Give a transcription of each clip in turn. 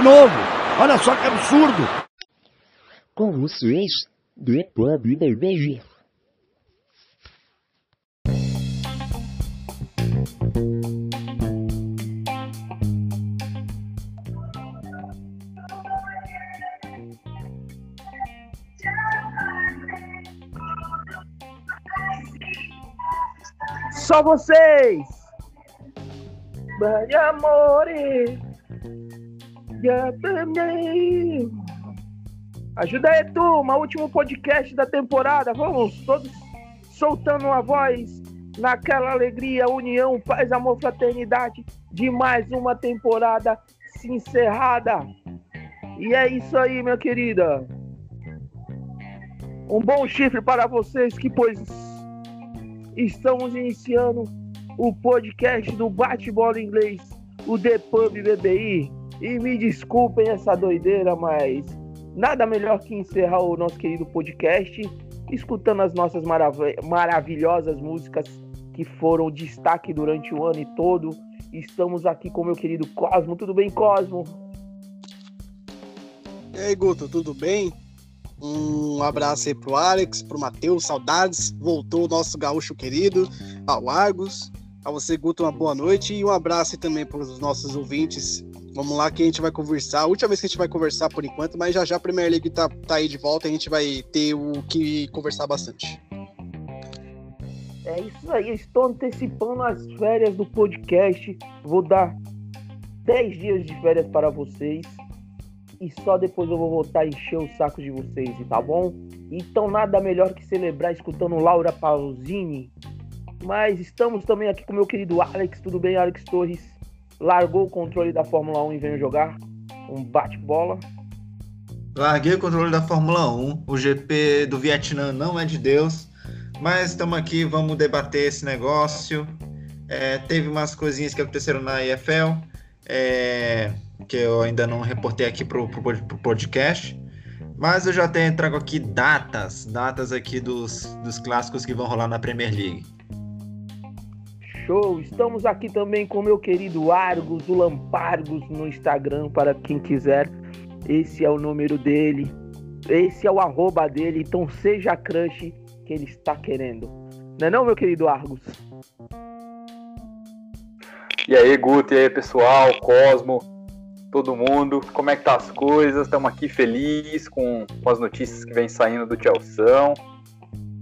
de novo. Olha só que absurdo. Com vocês, do Pub BBG. Só vocês! Bye, Ajuda aí, turma! Último podcast da temporada. Vamos todos soltando uma voz naquela alegria, união, paz, amor, fraternidade de mais uma temporada se encerrada. E é isso aí, minha querida. Um bom chifre para vocês que, pois, estamos iniciando o podcast do Bate-Bola Inglês, o The Pub BBI. E me desculpem essa doideira, mas nada melhor que encerrar o nosso querido podcast escutando as nossas marav maravilhosas músicas que foram destaque durante o ano todo. Estamos aqui com meu querido Cosmo. Tudo bem, Cosmo? E aí, Guto, tudo bem? Um abraço aí pro Alex, pro Matheus, saudades. Voltou o nosso gaúcho querido, ao Argos. A você, Guto, uma boa noite e um abraço também para os nossos ouvintes. Vamos lá que a gente vai conversar. A última vez que a gente vai conversar por enquanto, mas já já a Premier League tá, tá aí de volta e a gente vai ter o que conversar bastante. É isso aí, estou antecipando as férias do podcast. Vou dar 10 dias de férias para vocês e só depois eu vou voltar a encher o saco de vocês, tá bom? Então nada melhor que celebrar escutando Laura Pausini. Mas estamos também aqui com meu querido Alex. Tudo bem, Alex Torres? Largou o controle da Fórmula 1 e veio jogar um bate-bola. Larguei o controle da Fórmula 1. O GP do Vietnã não é de Deus. Mas estamos aqui, vamos debater esse negócio. É, teve umas coisinhas que aconteceram na EFL. É, que eu ainda não reportei aqui pro, pro podcast. Mas eu já tenho, trago aqui datas, datas aqui dos, dos clássicos que vão rolar na Premier League. Show! Estamos aqui também com meu querido Argos, o Lampargos no Instagram, para quem quiser. Esse é o número dele, esse é o arroba dele, então seja crush que ele está querendo. Não é não, meu querido Argos? E aí, Guto, e aí, pessoal, Cosmo, todo mundo, como é que tá as coisas? Estamos aqui felizes com, com, as notícias que vem saindo do Chelsea.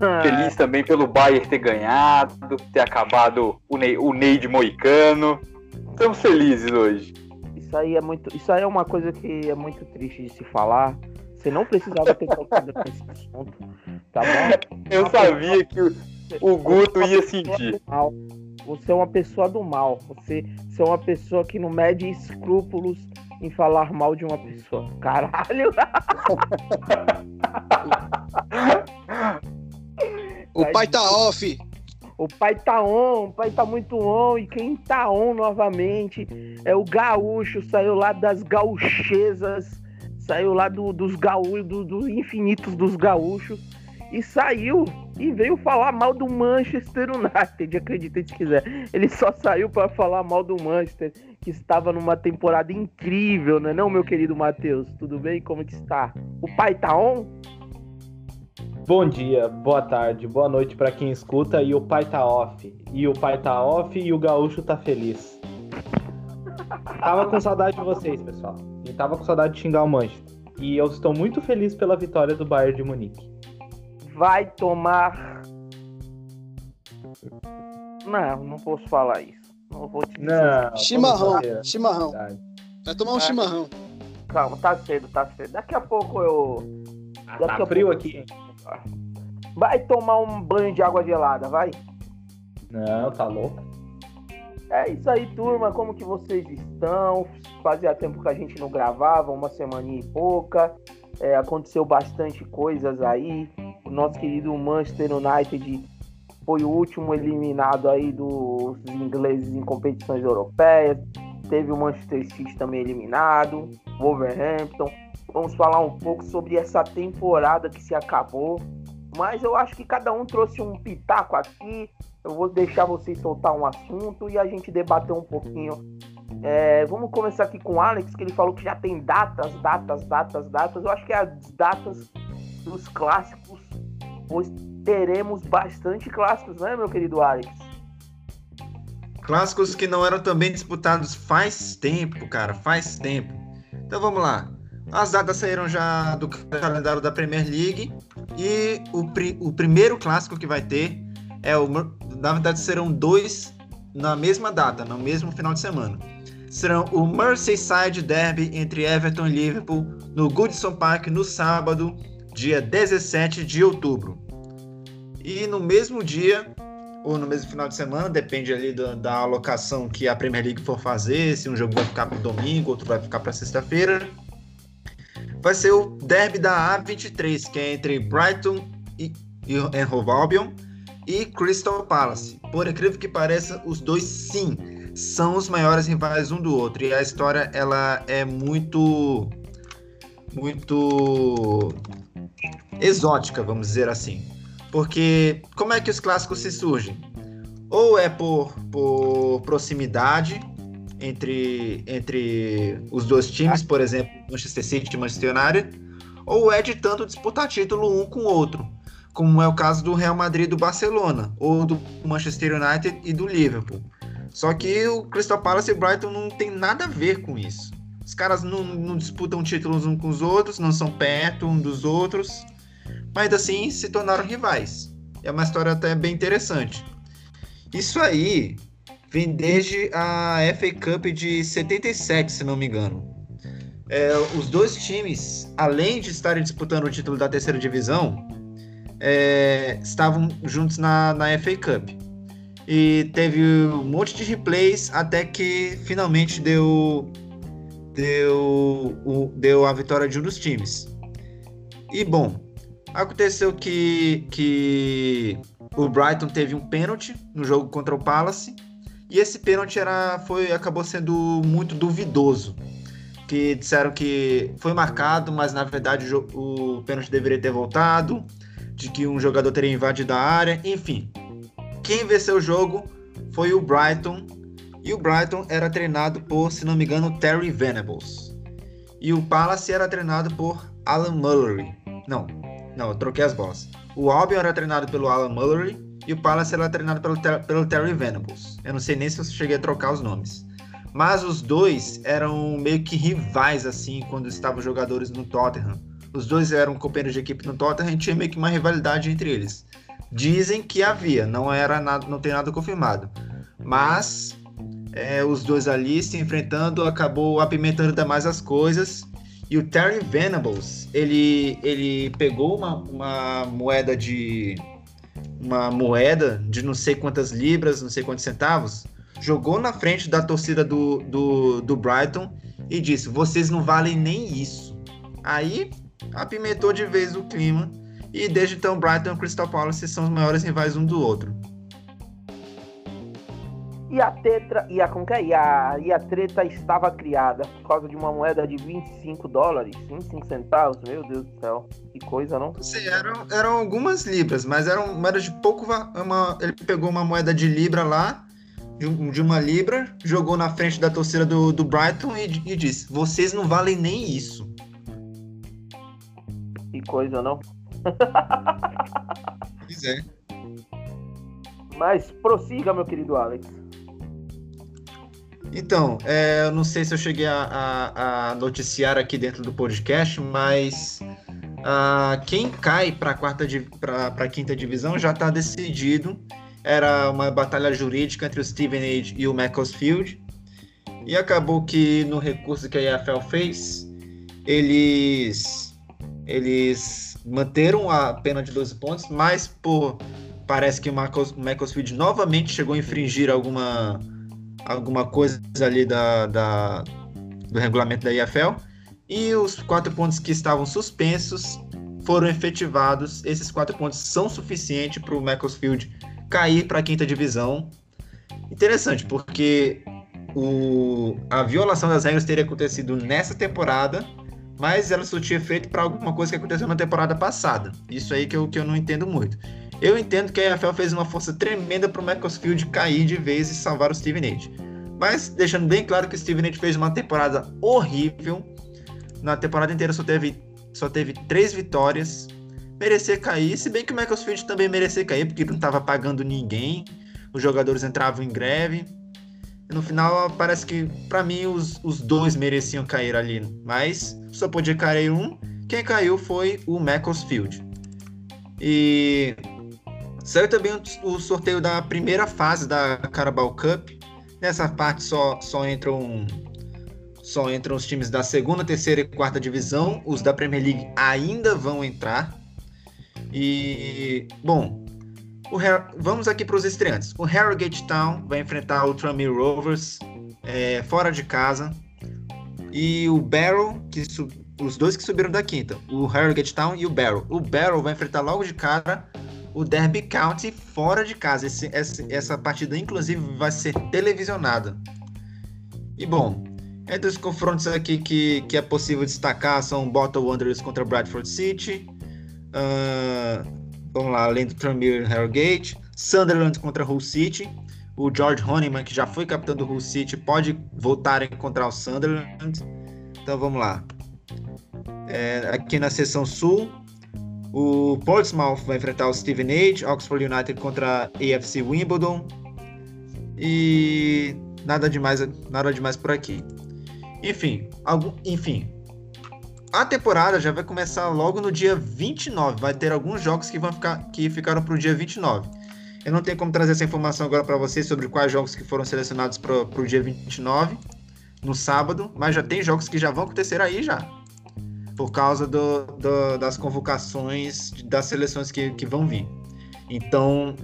Ah. Feliz também pelo Bayern ter ganhado, ter acabado o, Ney, o Ney de Moicano. Estamos felizes hoje. Isso aí é muito. Isso aí é uma coisa que é muito triste de se falar. Você não precisava ter tocado nesse assunto, tá bom? Eu sabia que o, o Guto ia sentir. Você é uma pessoa do mal. Você, você é uma pessoa que não mede escrúpulos em falar mal de uma pessoa. Caralho! o pai tá off. O pai tá on, o pai tá muito on. E quem tá on novamente é o gaúcho. Saiu lá das gauchesas. Saiu lá do, dos gaúchos, do, dos infinitos dos gaúchos. E saiu e veio falar mal do Manchester United, acredite se quiser. Ele só saiu para falar mal do Manchester, que estava numa temporada incrível, né, não, meu querido Matheus? Tudo bem? Como que está? O pai tá on? Bom dia, boa tarde, boa noite para quem escuta e o pai tá off. E o pai tá off e o gaúcho tá feliz. Tava com saudade de vocês, pessoal. E tava com saudade de xingar o Manchester. E eu estou muito feliz pela vitória do Bayern de Munique vai tomar. Não, não posso falar isso. Não vou te dizer. Não, chimarrão, chimarrão. Vai tomar um chimarrão. Calma, tá cedo, tá cedo. Daqui a pouco eu. Ah, Daqui tá frio pouco... aqui. Vai tomar um banho de água gelada, vai? Não, tá louco. É isso aí, turma. Como que vocês estão? Fazia tempo que a gente não gravava, uma semana e pouca. É, aconteceu bastante coisas aí. O nosso querido Manchester United foi o último eliminado aí dos ingleses em competições europeias. Teve o Manchester City também eliminado, Wolverhampton. Vamos falar um pouco sobre essa temporada que se acabou. Mas eu acho que cada um trouxe um pitaco aqui. Eu vou deixar vocês soltar um assunto e a gente debater um pouquinho É, vamos começar aqui com o Alex, que ele falou que já tem datas, datas, datas, datas. Eu acho que é as datas dos clássicos, pois teremos bastante clássicos, né, meu querido Alex? Clássicos que não eram também disputados faz tempo, cara, faz tempo. Então vamos lá. As datas saíram já do calendário da Premier League e o, pri o primeiro clássico que vai ter é o. Na verdade, serão dois na mesma data, no mesmo final de semana. Serão o Merseyside Derby entre Everton e Liverpool no Goodison Park no sábado, dia 17 de outubro. E no mesmo dia, ou no mesmo final de semana, depende ali da, da alocação que a Premier League for fazer, se um jogo vai ficar para domingo, outro vai ficar para sexta-feira. Vai ser o derby da A23, que é entre Brighton e, e Hove Albion e Crystal Palace. Por incrível que pareça, os dois sim são os maiores rivais um do outro. E a história ela é muito muito exótica, vamos dizer assim. Porque como é que os clássicos se surgem? Ou é por, por proximidade entre, entre os dois times, por exemplo, Manchester City e Manchester United, ou é de tanto disputar título um com o outro, como é o caso do Real Madrid e do Barcelona, ou do Manchester United e do Liverpool. Só que o Crystal Palace e Brighton não tem nada a ver com isso. Os caras não, não disputam títulos uns com os outros, não são perto um dos outros mas assim se tornaram rivais. É uma história até bem interessante. Isso aí vem desde a FA Cup de 77, se não me engano. É, os dois times, além de estarem disputando o título da terceira divisão, é, estavam juntos na, na FA Cup. E teve um monte de replays até que finalmente deu, deu, deu a vitória de um dos times. E bom, Aconteceu que, que o Brighton teve um pênalti no jogo contra o Palace. E esse pênalti era, foi, acabou sendo muito duvidoso. Que disseram que foi marcado, mas na verdade o, o pênalti deveria ter voltado. De que um jogador teria invadido a área. Enfim, quem venceu o jogo foi o Brighton. E o Brighton era treinado por, se não me engano, Terry Venables. E o Palace era treinado por Alan Mullery. Não, não, eu troquei as bolas. O Albion era treinado pelo Alan Mullery e o Palace era treinado pelo, pelo Terry Venables. Eu não sei nem se eu cheguei a trocar os nomes. Mas os dois eram meio que rivais, assim, quando estavam jogadores no Tottenham. Os dois eram companheiros de equipe no Tottenham e tinha meio que uma rivalidade entre eles. Dizem que havia, não era nada, não tem nada confirmado. Mas é, os dois ali se enfrentando acabou apimentando ainda mais as coisas e o Terry Venables, ele, ele pegou uma, uma moeda de. Uma moeda de não sei quantas libras, não sei quantos centavos, jogou na frente da torcida do, do, do Brighton e disse: Vocês não valem nem isso. Aí apimentou de vez o clima. E desde então, Brighton e Crystal Palace são os maiores rivais um do outro. E a tetra e a como que é? E a, e a treta estava criada por causa de uma moeda de 25 dólares, 25 centavos. Meu Deus do céu, que coisa, não? Sim, eram, eram algumas libras, mas eram moedas de pouco. Uma, ele pegou uma moeda de libra lá, de, de uma libra, jogou na frente da torcida do, do Brighton e, e disse: Vocês não valem nem isso. Que coisa, não? Pois é. Mas prossiga, meu querido Alex. Então, é, eu não sei se eu cheguei a, a, a noticiar aqui dentro do podcast, mas uh, quem cai para a quinta divisão já está decidido. Era uma batalha jurídica entre o Stevenage e o Macclesfield. E acabou que no recurso que a EFL fez, eles eles manteram a pena de 12 pontos, mas por parece que o Macclesfield novamente chegou a infringir alguma alguma coisa ali da, da, do regulamento da IFL. E os quatro pontos que estavam suspensos foram efetivados. Esses quatro pontos são suficientes para o Macclesfield cair para a quinta divisão. Interessante, porque o, a violação das regras teria acontecido nessa temporada, mas ela surtia efeito para alguma coisa que aconteceu na temporada passada. Isso aí que eu, que eu não entendo muito. Eu entendo que a EFL fez uma força tremenda para o Macclesfield cair de vez e salvar o Steven Age. Mas deixando bem claro que o Steven fez uma temporada horrível. Na temporada inteira só teve, só teve três vitórias. Merecia cair, se bem que o Macclesfield também merecia cair, porque não estava pagando ninguém. Os jogadores entravam em greve. E no final, parece que, para mim, os, os dois mereciam cair ali. Mas só podia cair um. Quem caiu foi o Macclesfield. E saiu também o, sorteio da primeira fase da Carabao Cup. Nessa parte só, só entram só entram os times da segunda, terceira e quarta divisão. Os da Premier League ainda vão entrar. E bom, Her... vamos aqui para os estreantes. O Harrogate Town vai enfrentar o Tranmere Rovers é, fora de casa. E o Barrow, que os dois que subiram da quinta, o Harrogate Town e o Barrow. O Barrow vai enfrentar logo de cara o Derby County fora de casa. Esse, essa, essa partida, inclusive, vai ser televisionada. E bom, entre os confrontos aqui que, que é possível destacar são Bottle Wanderers contra Bradford City. Uh, vamos lá, além do Tranmere Harrogate. Sunderland contra Hull City. O George Honeyman, que já foi capitão do Hull City, pode voltar a encontrar o Sunderland. Então vamos lá. É, aqui na seção sul, o Portsmouth vai enfrentar o Steven Age, Oxford United contra a AFC Wimbledon. E nada demais, nada demais por aqui. Enfim, algum, enfim. A temporada já vai começar logo no dia 29. Vai ter alguns jogos que vão ficar que ficaram para o dia 29. Eu não tenho como trazer essa informação agora para vocês sobre quais jogos que foram selecionados para o dia 29, no sábado, mas já tem jogos que já vão acontecer aí já por causa do, do, das convocações das seleções que, que vão vir. Então,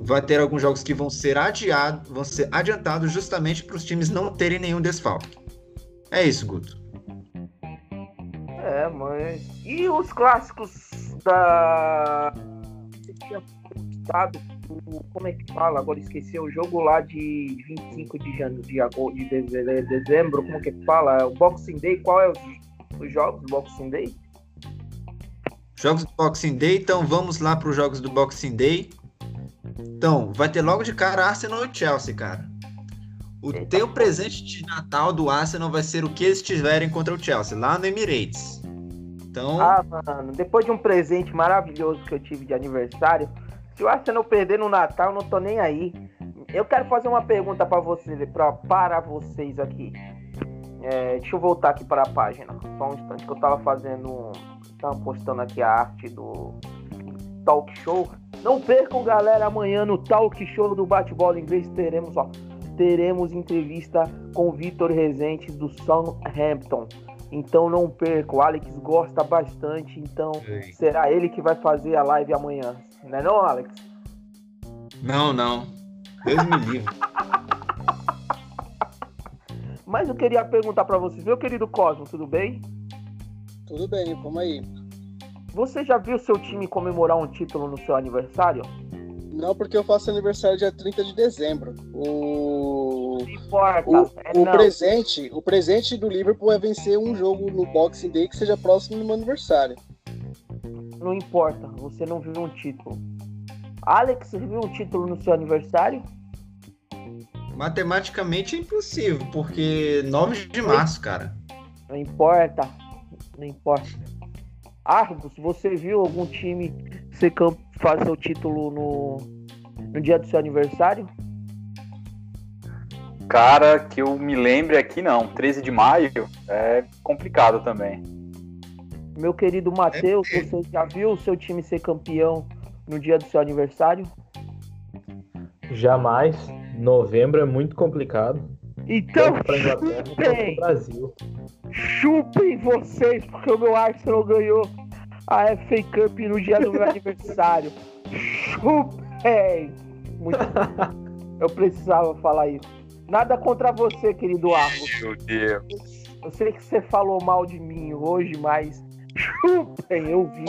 vai ter alguns jogos que vão ser adiados, vão ser adiantados justamente para os times não terem nenhum desfalque. É isso, Guto. É, mas e os clássicos da sabe como é que fala? Agora esqueci o jogo lá de 25 de janeiro, de, agosto, de dezembro, como que fala? O Boxing Day, qual é o os jogos do Boxing Day? Jogos do Boxing Day, então vamos lá para os jogos do Boxing Day. Então, vai ter logo de cara Arsenal e Chelsea, cara. O Eita teu presente de Natal do Arsenal vai ser o que eles tiverem contra o Chelsea, lá no Emirates. Então. Ah, mano, depois de um presente maravilhoso que eu tive de aniversário, se o Arsenal perder no Natal, eu não tô nem aí. Eu quero fazer uma pergunta para vocês, pra, para vocês aqui. É, deixa eu voltar aqui para a página. Só um instante que eu tava fazendo. Tava postando aqui a arte do talk show. Não percam, galera, amanhã no talk show do bate-bola inglês teremos, ó, teremos entrevista com o Vitor Rezende do Southampton. Então não percam, o Alex gosta bastante, então Ei. será ele que vai fazer a live amanhã. Não é não, Alex? Não, não. Deus me livre. Mas eu queria perguntar para vocês, meu querido Cosmo, tudo bem? Tudo bem, vamos aí. Você já viu seu time comemorar um título no seu aniversário? Não, porque eu faço aniversário dia 30 de dezembro. O não importa. O, é o presente, o presente do Liverpool é vencer um jogo no Boxing Day que seja próximo do meu aniversário. Não importa, você não viu um título. Alex, você viu um título no seu aniversário? Matematicamente é impossível, porque 9 de março, cara. Não importa. Não importa. Argos, você viu algum time ser fazer o título no, no dia do seu aniversário? Cara, que eu me lembre aqui não. 13 de maio é complicado também. Meu querido Matheus, é você já viu o seu time ser campeão no dia do seu aniversário? Jamais. Novembro é muito complicado. Então, chupem! Brasil. Chupem vocês, porque o meu Arsenal ganhou a FA Cup no dia do meu aniversário. Chupem! Muito... Eu precisava falar isso. Nada contra você, querido Argo. Meu Deus. Eu sei que você falou mal de mim hoje, mas chupem, eu vi.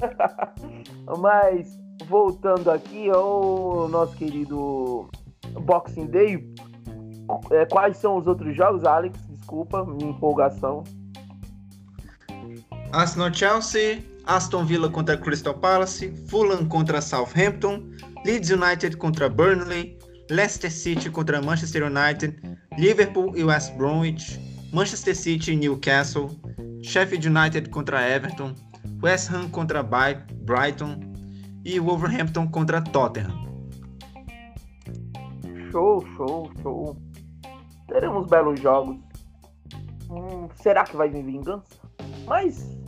mas voltando aqui ao nosso querido Boxing Day, é, quais são os outros jogos, Alex? Desculpa, minha empolgação. Arsenal Chelsea, Aston Villa contra Crystal Palace, Fulham contra Southampton, Leeds United contra Burnley, Leicester City contra Manchester United, Liverpool e West Bromwich, Manchester City e Newcastle, Sheffield United contra Everton, West Ham contra Brighton e Wolverhampton contra Tottenham. Show, show, show. Teremos belos jogos. Hum, será que vai vir vingança? Mas.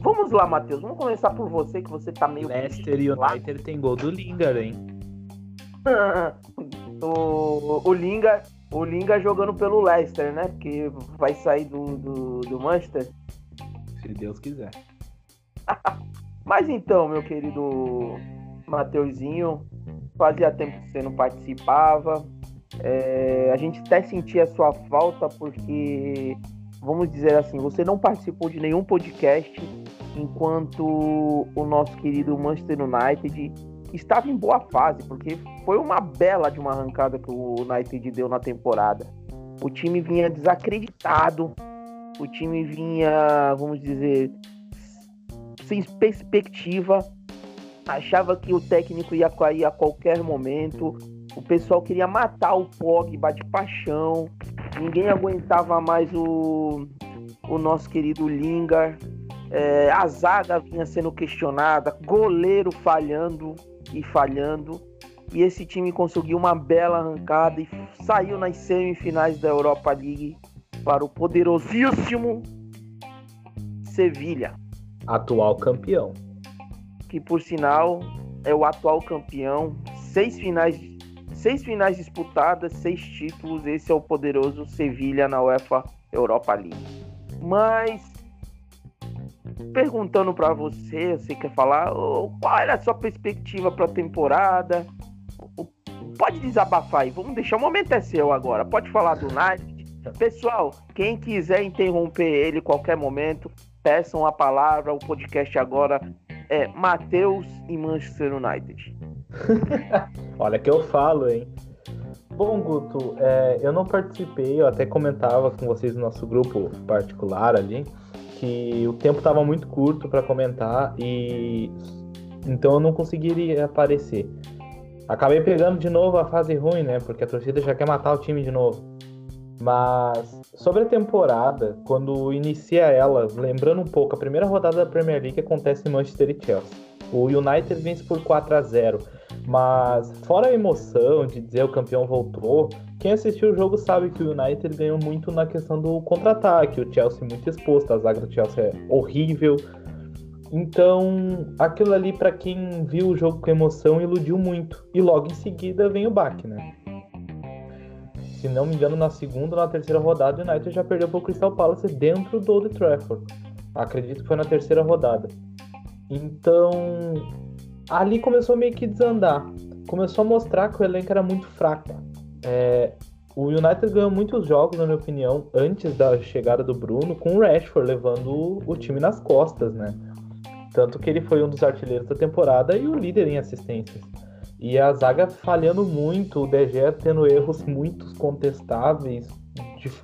Vamos lá, Matheus. Vamos começar por você, que você tá meio. Leicester e United tem gol do Lingard, hein? o, o Linga. O Linga jogando pelo Leicester, né? Porque vai sair do, do, do Manchester. Se Deus quiser. Mas então, meu querido Mateuzinho, fazia tempo que você não participava. É, a gente até sentia a sua falta porque, vamos dizer assim, você não participou de nenhum podcast enquanto o nosso querido Manchester United estava em boa fase, porque foi uma bela de uma arrancada que o United deu na temporada. O time vinha desacreditado, o time vinha, vamos dizer, sem perspectiva, achava que o técnico ia cair a qualquer momento. O pessoal queria matar o Pogba de paixão. Ninguém aguentava mais o, o nosso querido Lingard. É, a zaga vinha sendo questionada, goleiro falhando e falhando. E esse time conseguiu uma bela arrancada e saiu nas semifinais da Europa League para o poderosíssimo Sevilha Atual campeão. que por sinal é o atual campeão, seis finais, seis finais disputadas, seis títulos. Esse é o poderoso Sevilha na UEFA Europa League. Mas perguntando para você, você quer falar qual era a sua perspectiva para a temporada? Pode desabafar aí, vamos deixar o momento é seu agora. Pode falar do United. Pessoal, quem quiser interromper ele qualquer momento, peçam a palavra. O podcast agora é Matheus e Manchester United. Olha que eu falo, hein? Bom, Guto, é, eu não participei, eu até comentava com vocês no nosso grupo particular ali, que o tempo estava muito curto para comentar e então eu não conseguiria aparecer. Acabei pegando de novo a fase ruim, né? Porque a torcida já quer matar o time de novo. Mas sobre a temporada, quando inicia ela, lembrando um pouco, a primeira rodada da Premier League acontece em Manchester e Chelsea. O United vence por 4 a 0 mas fora a emoção de dizer o campeão voltou, quem assistiu o jogo sabe que o United ganhou muito na questão do contra-ataque, o Chelsea muito exposto, a zaga do Chelsea é horrível. Então, aquilo ali para quem viu o jogo com emoção iludiu muito. E logo em seguida vem o baque, né? Se não me engano, na segunda ou na terceira rodada, o United já perdeu para o Crystal Palace dentro do Old Trafford. Acredito que foi na terceira rodada. Então, ali começou meio que desandar. Começou a mostrar que o elenco era muito fraco. É, o United ganhou muitos jogos, na minha opinião, antes da chegada do Bruno, com o Rashford levando o, o time nas costas, né? Tanto que ele foi um dos artilheiros da temporada e o líder em assistências. E a zaga falhando muito, o DG tendo erros muito contestáveis.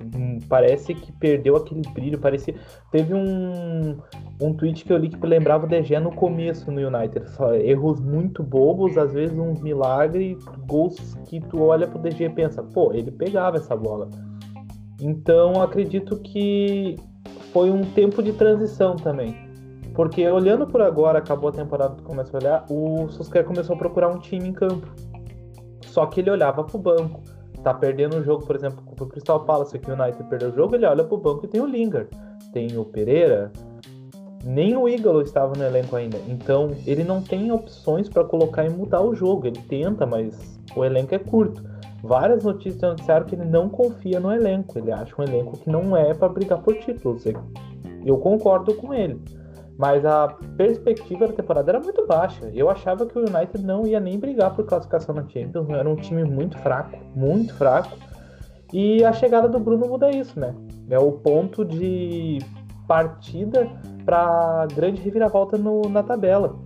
de- parece que perdeu aquele brilho. Parecia. Teve um, um tweet que eu li que lembrava o DG no começo no United. Só erros muito bobos, às vezes uns milagres, gols que tu olha pro DG e pensa, pô, ele pegava essa bola. Então acredito que foi um tempo de transição também. Porque olhando por agora, acabou a temporada, começa a olhar, o Solskjaer começou a procurar um time em campo. Só que ele olhava pro banco. Tá perdendo o jogo, por exemplo, contra o Crystal Palace, que o United perdeu o jogo, ele olha pro banco e tem o Lingard. Tem o Pereira. Nem o Igalo estava no elenco ainda. Então, ele não tem opções para colocar e mudar o jogo. Ele tenta, mas o elenco é curto. Várias notícias anunciaram que ele não confia no elenco. Ele acha um elenco que não é para brigar por títulos. Eu concordo com ele. Mas a perspectiva da temporada era muito baixa. Eu achava que o United não ia nem brigar por classificação na Champions. Era um time muito fraco, muito fraco. E a chegada do Bruno muda isso, né? É o ponto de partida para grande reviravolta no, na tabela.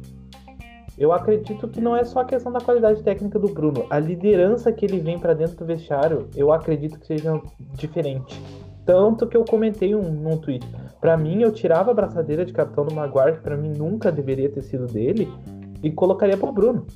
Eu acredito que não é só a questão da qualidade técnica do Bruno. A liderança que ele vem para dentro do vestiário, eu acredito que seja diferente. Tanto que eu comentei um, num tweet. Para mim, eu tirava a braçadeira de capitão do Maguire, que pra mim nunca deveria ter sido dele, e colocaria pro Bruno.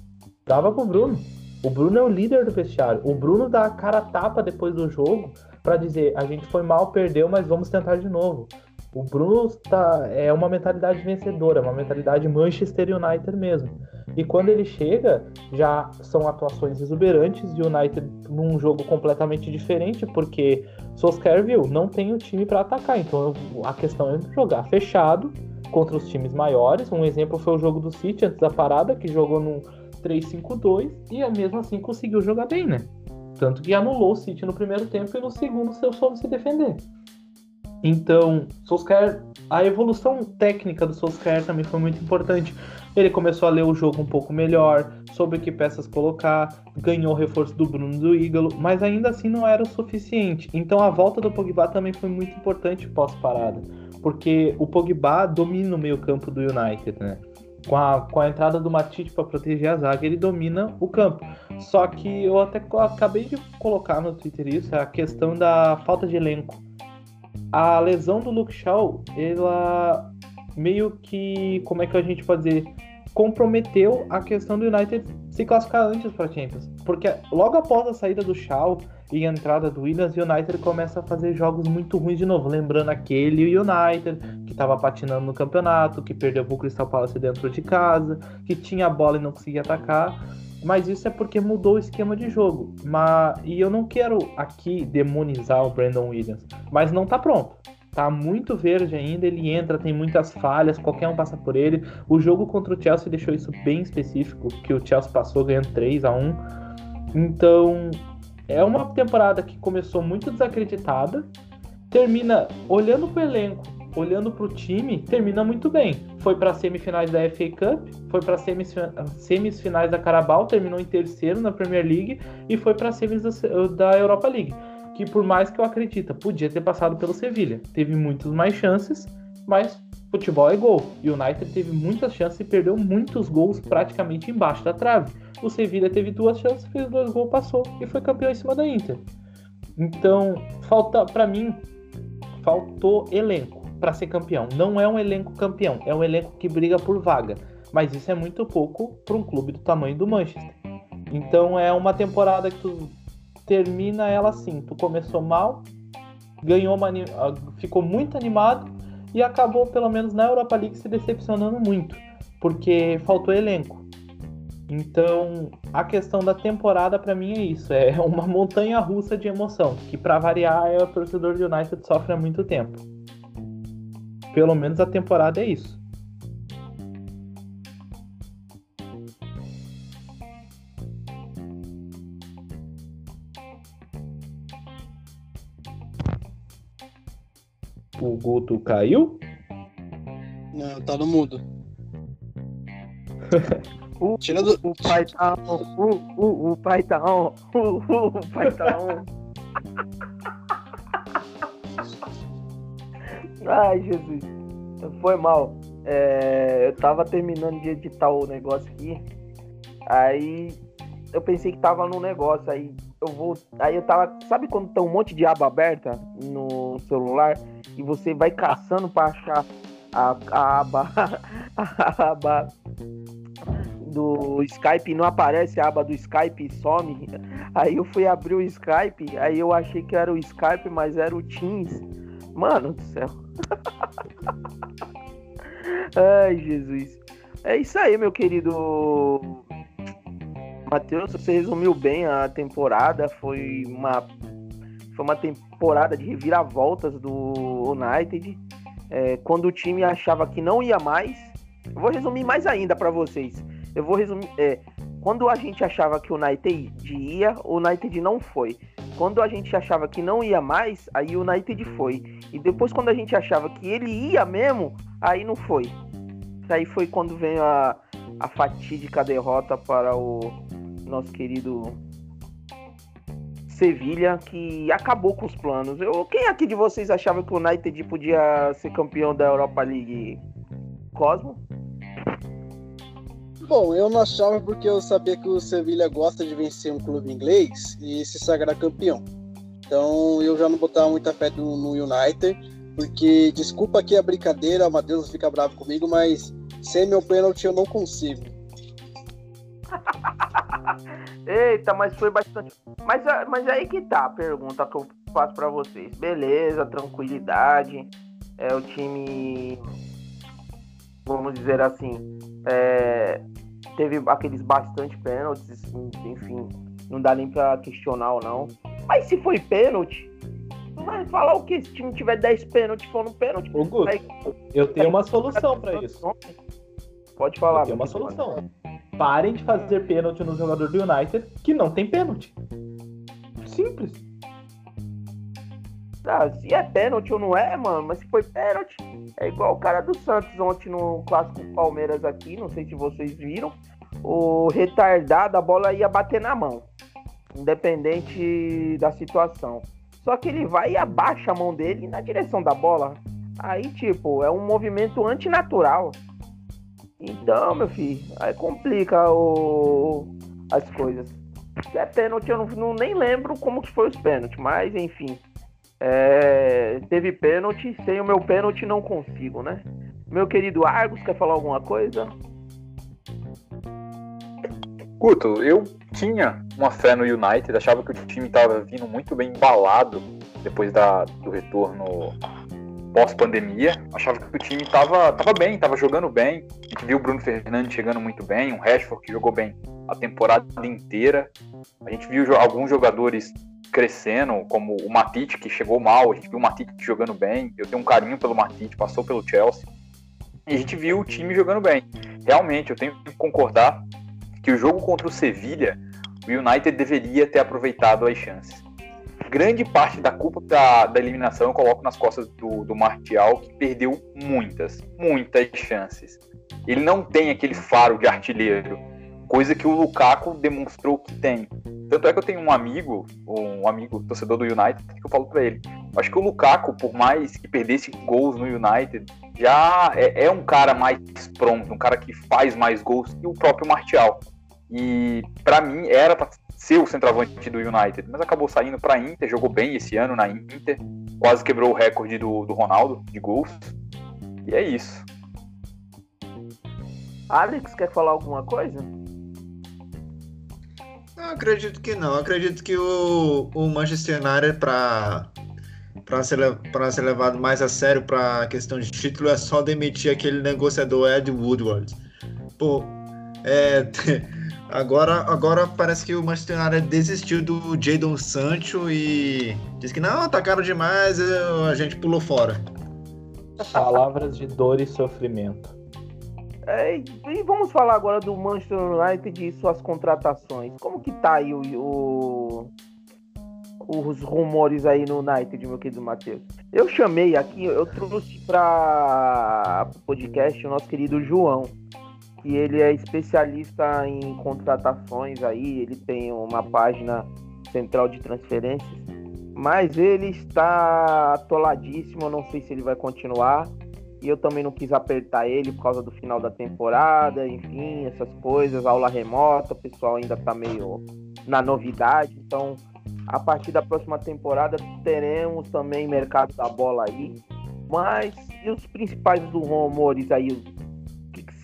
Dava pro Bruno. O Bruno é o líder do vestiário. O Bruno dá a cara a tapa depois do jogo para dizer: a gente foi mal, perdeu, mas vamos tentar de novo. O Bruno tá, é uma mentalidade vencedora, uma mentalidade Manchester United mesmo. E quando ele chega, já são atuações exuberantes e o United num jogo completamente diferente, porque Solskjaer viu, não tem o time para atacar. Então a questão é jogar fechado contra os times maiores. Um exemplo foi o jogo do City antes da parada, que jogou num 3-5-2 e mesmo assim conseguiu jogar bem, né? Tanto que anulou o City no primeiro tempo e no segundo soube se defender. Então, Solskjaer, a evolução técnica do Solskjaer também foi muito importante. Ele começou a ler o jogo um pouco melhor, soube que peças colocar, ganhou o reforço do Bruno do Ígalo, mas ainda assim não era o suficiente. Então a volta do Pogba também foi muito importante pós-parada, porque o Pogba domina o meio-campo do United, né? Com a, com a entrada do Matite para proteger a zaga, ele domina o campo. Só que eu até acabei de colocar no Twitter isso, a questão da falta de elenco a lesão do Luke Shaw, ela meio que, como é que a gente pode dizer, comprometeu a questão do United se classificar antes para Champions. Porque logo após a saída do Shaw e a entrada do Williams, o United começa a fazer jogos muito ruins de novo. Lembrando aquele United que estava patinando no campeonato, que perdeu para o Crystal Palace dentro de casa, que tinha a bola e não conseguia atacar mas isso é porque mudou o esquema de jogo. Mas, e eu não quero aqui demonizar o Brandon Williams, mas não tá pronto. Tá muito verde ainda, ele entra, tem muitas falhas, qualquer um passa por ele. O jogo contra o Chelsea deixou isso bem específico, que o Chelsea passou ganhando 3 a 1 Então, é uma temporada que começou muito desacreditada, termina olhando pro elenco olhando para o time, termina muito bem. Foi para semifinais da FA Cup, foi para semifinais da Carabao, terminou em terceiro na Premier League e foi para semis da Europa League. Que por mais que eu acredita, podia ter passado pelo Sevilha. Teve muitas mais chances, mas futebol é gol. E o United teve muitas chances e perdeu muitos gols praticamente embaixo da trave. O Sevilha teve duas chances, fez dois gols, passou e foi campeão em cima da Inter. Então, falta para mim faltou elenco para ser campeão. Não é um elenco campeão, é um elenco que briga por vaga. Mas isso é muito pouco para um clube do tamanho do Manchester. Então é uma temporada que tu termina ela assim. Tu começou mal, ganhou uma, ah, ficou muito animado e acabou, pelo menos na Europa League, se decepcionando muito, porque faltou elenco. Então, a questão da temporada para mim é isso, é uma montanha russa de emoção, que para variar é o torcedor de United sofre há muito tempo. Pelo menos a temporada é isso. O Guto caiu? Não, tá no mudo. o, Tira do... o pai tá on. O, o, o pai tá on. O, o, o pai tá on. Ai, Jesus. Foi mal. É, eu tava terminando de editar o negócio aqui. Aí eu pensei que tava no negócio. Aí eu vou. Aí eu tava. Sabe quando tem um monte de aba aberta no celular? E você vai caçando pra achar a, a aba. A aba do Skype não aparece a aba do Skype some. Aí eu fui abrir o Skype, aí eu achei que era o Skype, mas era o Teams. Mano do céu. Ai, Jesus. É isso aí, meu querido Matheus. Você resumiu bem a temporada. Foi uma, foi uma temporada de reviravoltas do United. É, quando o time achava que não ia mais. Eu vou resumir mais ainda para vocês. Eu vou resumir. É, quando a gente achava que o United ia, o United não foi. Quando a gente achava que não ia mais, aí o United foi. E depois, quando a gente achava que ele ia mesmo, aí não foi. Aí foi quando veio a, a fatídica derrota para o nosso querido Sevilha, que acabou com os planos. Eu, quem aqui de vocês achava que o United podia ser campeão da Europa League? Cosmo? Bom, eu não achava porque eu sabia que o Sevilha gosta de vencer um clube inglês e se sagrar campeão. Então eu já não botava muita fé no, no United, porque desculpa aqui a brincadeira, o Matheus fica bravo comigo, mas sem meu pênalti eu não consigo. Eita, mas foi bastante. Mas, ah, mas aí que tá a pergunta que eu faço pra vocês. Beleza, tranquilidade. É o time. Vamos dizer assim. É, teve aqueles bastante pênaltis, enfim. Não dá nem pra questionar ou não. Mas se foi pênalti, vai falar o que? Se o time tiver 10 pênaltis, for no pênalti. Ô, Guto, vai- eu tenho uma solução pra isso. Pode falar. Tenho uma meu querido. Parem de fazer pênalti no jogador do United que não tem pênalti. Simples. Ah, se é pênalti ou não é, mano, mas se foi pênalti, é igual o cara do Santos ontem no clássico Palmeiras aqui, não sei se vocês viram. O retardado, a bola ia bater na mão, independente da situação. Só que ele vai e abaixa a mão dele na direção da bola. Aí, tipo, é um movimento antinatural. Então, meu filho, aí complica o... as coisas. Se é pênalti, eu não, não- nem lembro como que foi os pênaltis, mas enfim. É, teve pênalti, sem o meu pênalti não consigo, né? Meu querido Argos, quer falar alguma coisa? Guto, eu tinha uma fé no United, achava que o time estava vindo muito bem embalado depois da, do retorno pós-pandemia. Achava que o time estava tava bem, estava jogando bem. A gente viu o Bruno Fernandes chegando muito bem, um Rashford que jogou bem a temporada inteira. A gente viu alguns jogadores crescendo, como o Matite, que chegou mal. A gente viu o Matite jogando bem. Eu tenho um carinho pelo Matite, passou pelo Chelsea. E a gente viu o time jogando bem. Realmente, eu tenho que concordar que o jogo contra o Sevilha, o United deveria ter aproveitado as chances. Grande parte da culpa da, da eliminação eu coloco nas costas do, do Martial, que perdeu muitas, muitas chances. Ele não tem aquele faro de artilheiro, coisa que o Lukaku demonstrou que tem. Tanto é que eu tenho um amigo, um amigo torcedor do United, que eu falo pra ele. Acho que o Lukaku, por mais que perdesse gols no United, já é, é um cara mais pronto, um cara que faz mais gols que o próprio Martial. E pra mim era pra ser o centroavante do United, mas acabou saindo pra Inter, jogou bem esse ano na Inter, quase quebrou o recorde do, do Ronaldo de gols. E é isso. Alex, quer falar alguma coisa? Não, acredito que não. Acredito que o, o Manchester United, para para ser, pra ser levado mais a sério para a questão de título, é só demitir aquele negociador Ed Woodward. Pô, é, agora, agora parece que o Manchester United desistiu do Jadon Sancho e disse que não, tá caro demais, eu- a gente pulou fora. Palavras de dor e sofrimento. É, e e vamos falar agora do Manchester United e suas contratações. Como que tá aí o, o- os rumores aí no United, meu querido Matheus? Eu chamei aqui, eu trouxe para o podcast o nosso querido João, que ele é especialista em contratações aí, ele tem uma página central de transferências, mas ele está atoladíssimo, eu não sei se ele vai continuar. E eu também não quis apertar ele por causa do final da temporada, enfim, essas coisas, aula remota, o pessoal ainda tá meio na novidade. Então, a partir da próxima temporada teremos também mercado da bola aí. Mas e os principais rumores aí?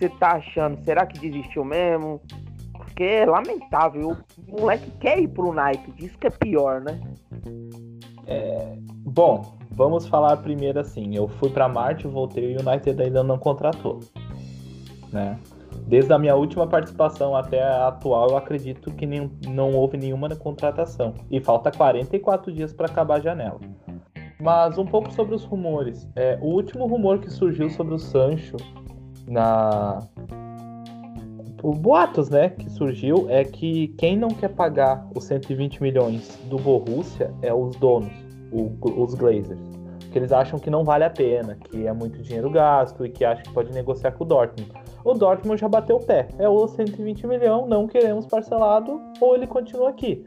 Você tá achando? Será que desistiu mesmo? Porque é lamentável. O moleque quer ir pro United, isso que é pior, né? Bom, vamos falar primeiro assim. Eu fui pra Marte, voltei e o United ainda não contratou. Né? Desde a minha última participação até a atual, eu acredito que nem- não houve nenhuma contratação. E falta 44 dias para acabar a janela. Mas um pouco sobre os rumores. É, o último rumor que surgiu sobre o Sancho na. O boatos, né, que surgiu é que quem não quer pagar os 120 milhões do Borussia é os donos, o- os Glazers. Que eles acham que não vale a pena, que é muito dinheiro gasto e que acham que pode negociar com o Dortmund. O Dortmund já bateu o pé. É os 120 milhões, não queremos parcelado, ou ele continua aqui.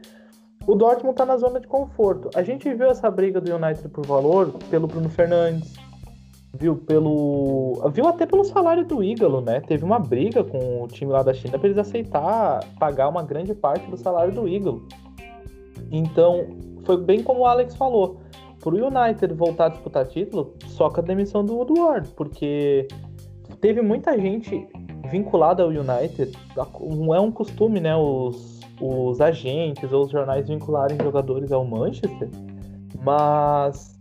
O Dortmund tá na zona de conforto. A gente viu essa briga do United por valor pelo Bruno Fernandes, viu pelo. Viu até pelo salário do Ígalo, né? Teve uma briga com o time lá da China para eles aceitar pagar uma grande parte do salário do Ígalo. Então, foi bem como o Alex falou. Pro United voltar a disputar título, só com a demissão do Woodward, porque teve muita gente vinculada ao United. É um costume, né? Os os agentes ou os jornais vincularem jogadores ao Manchester, mas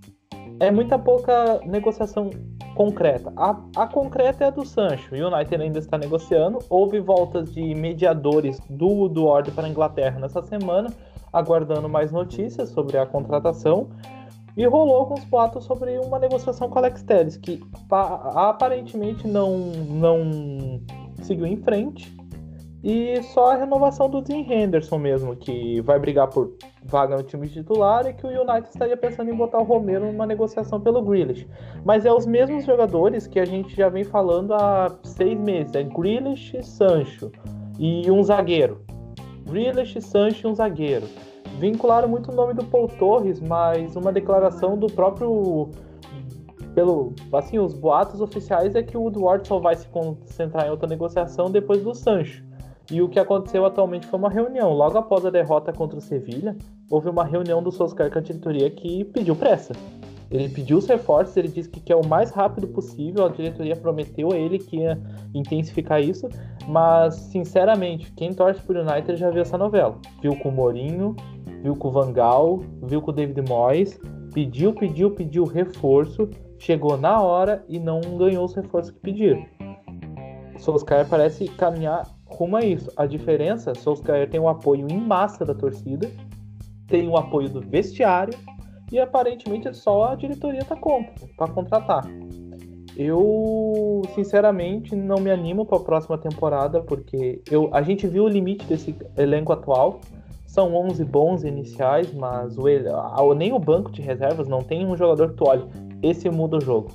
é muita pouca negociação concreta. A, a concreta é a do Sancho. O United ainda está negociando. Houve voltas de mediadores do Woodward para a Inglaterra nessa semana, aguardando mais notícias sobre a contratação. E rolou alguns boatos sobre uma negociação com Alex Telles, que aparentemente não, não seguiu em frente. E só a renovação do Dean Henderson mesmo, que vai brigar por vaga no time titular e que o United estaria pensando em botar o Romero numa negociação pelo Grealish. Mas é os mesmos jogadores que a gente já vem falando há seis meses. É Grealish e Sancho. E um zagueiro. Grealish, Sancho e um zagueiro. Vincularam muito o nome do Paul Torres, mas uma declaração do próprio pelo assim os boatos oficiais é que o Woodward só vai se concentrar em outra negociação depois do Sancho. E o que aconteceu atualmente foi uma reunião. Logo após a derrota contra o Sevilha, houve uma reunião do Solskjaer com a diretoria que pediu pressa. Ele pediu os reforços, ele disse que quer o mais rápido possível. A diretoria prometeu a ele que ia intensificar isso, mas sinceramente, quem torce por United já viu essa novela. Viu com o Mourinho, viu com o Van Gaal, viu com o David Moyes, pediu, pediu, pediu reforço, chegou na hora e não ganhou os reforços que pediram. O Solskjaer parece caminhar rumo a isso. A diferença, Solskjaer tem o apoio em massa da torcida, tem o apoio do vestiário e aparentemente só a diretoria está contra para contratar. Eu, sinceramente, não me animo para a próxima temporada porque eu, a gente viu o limite desse elenco atual. São 11 bons iniciais, mas o, nem o banco de reservas não tem um jogador que tu olha. Esse muda o jogo.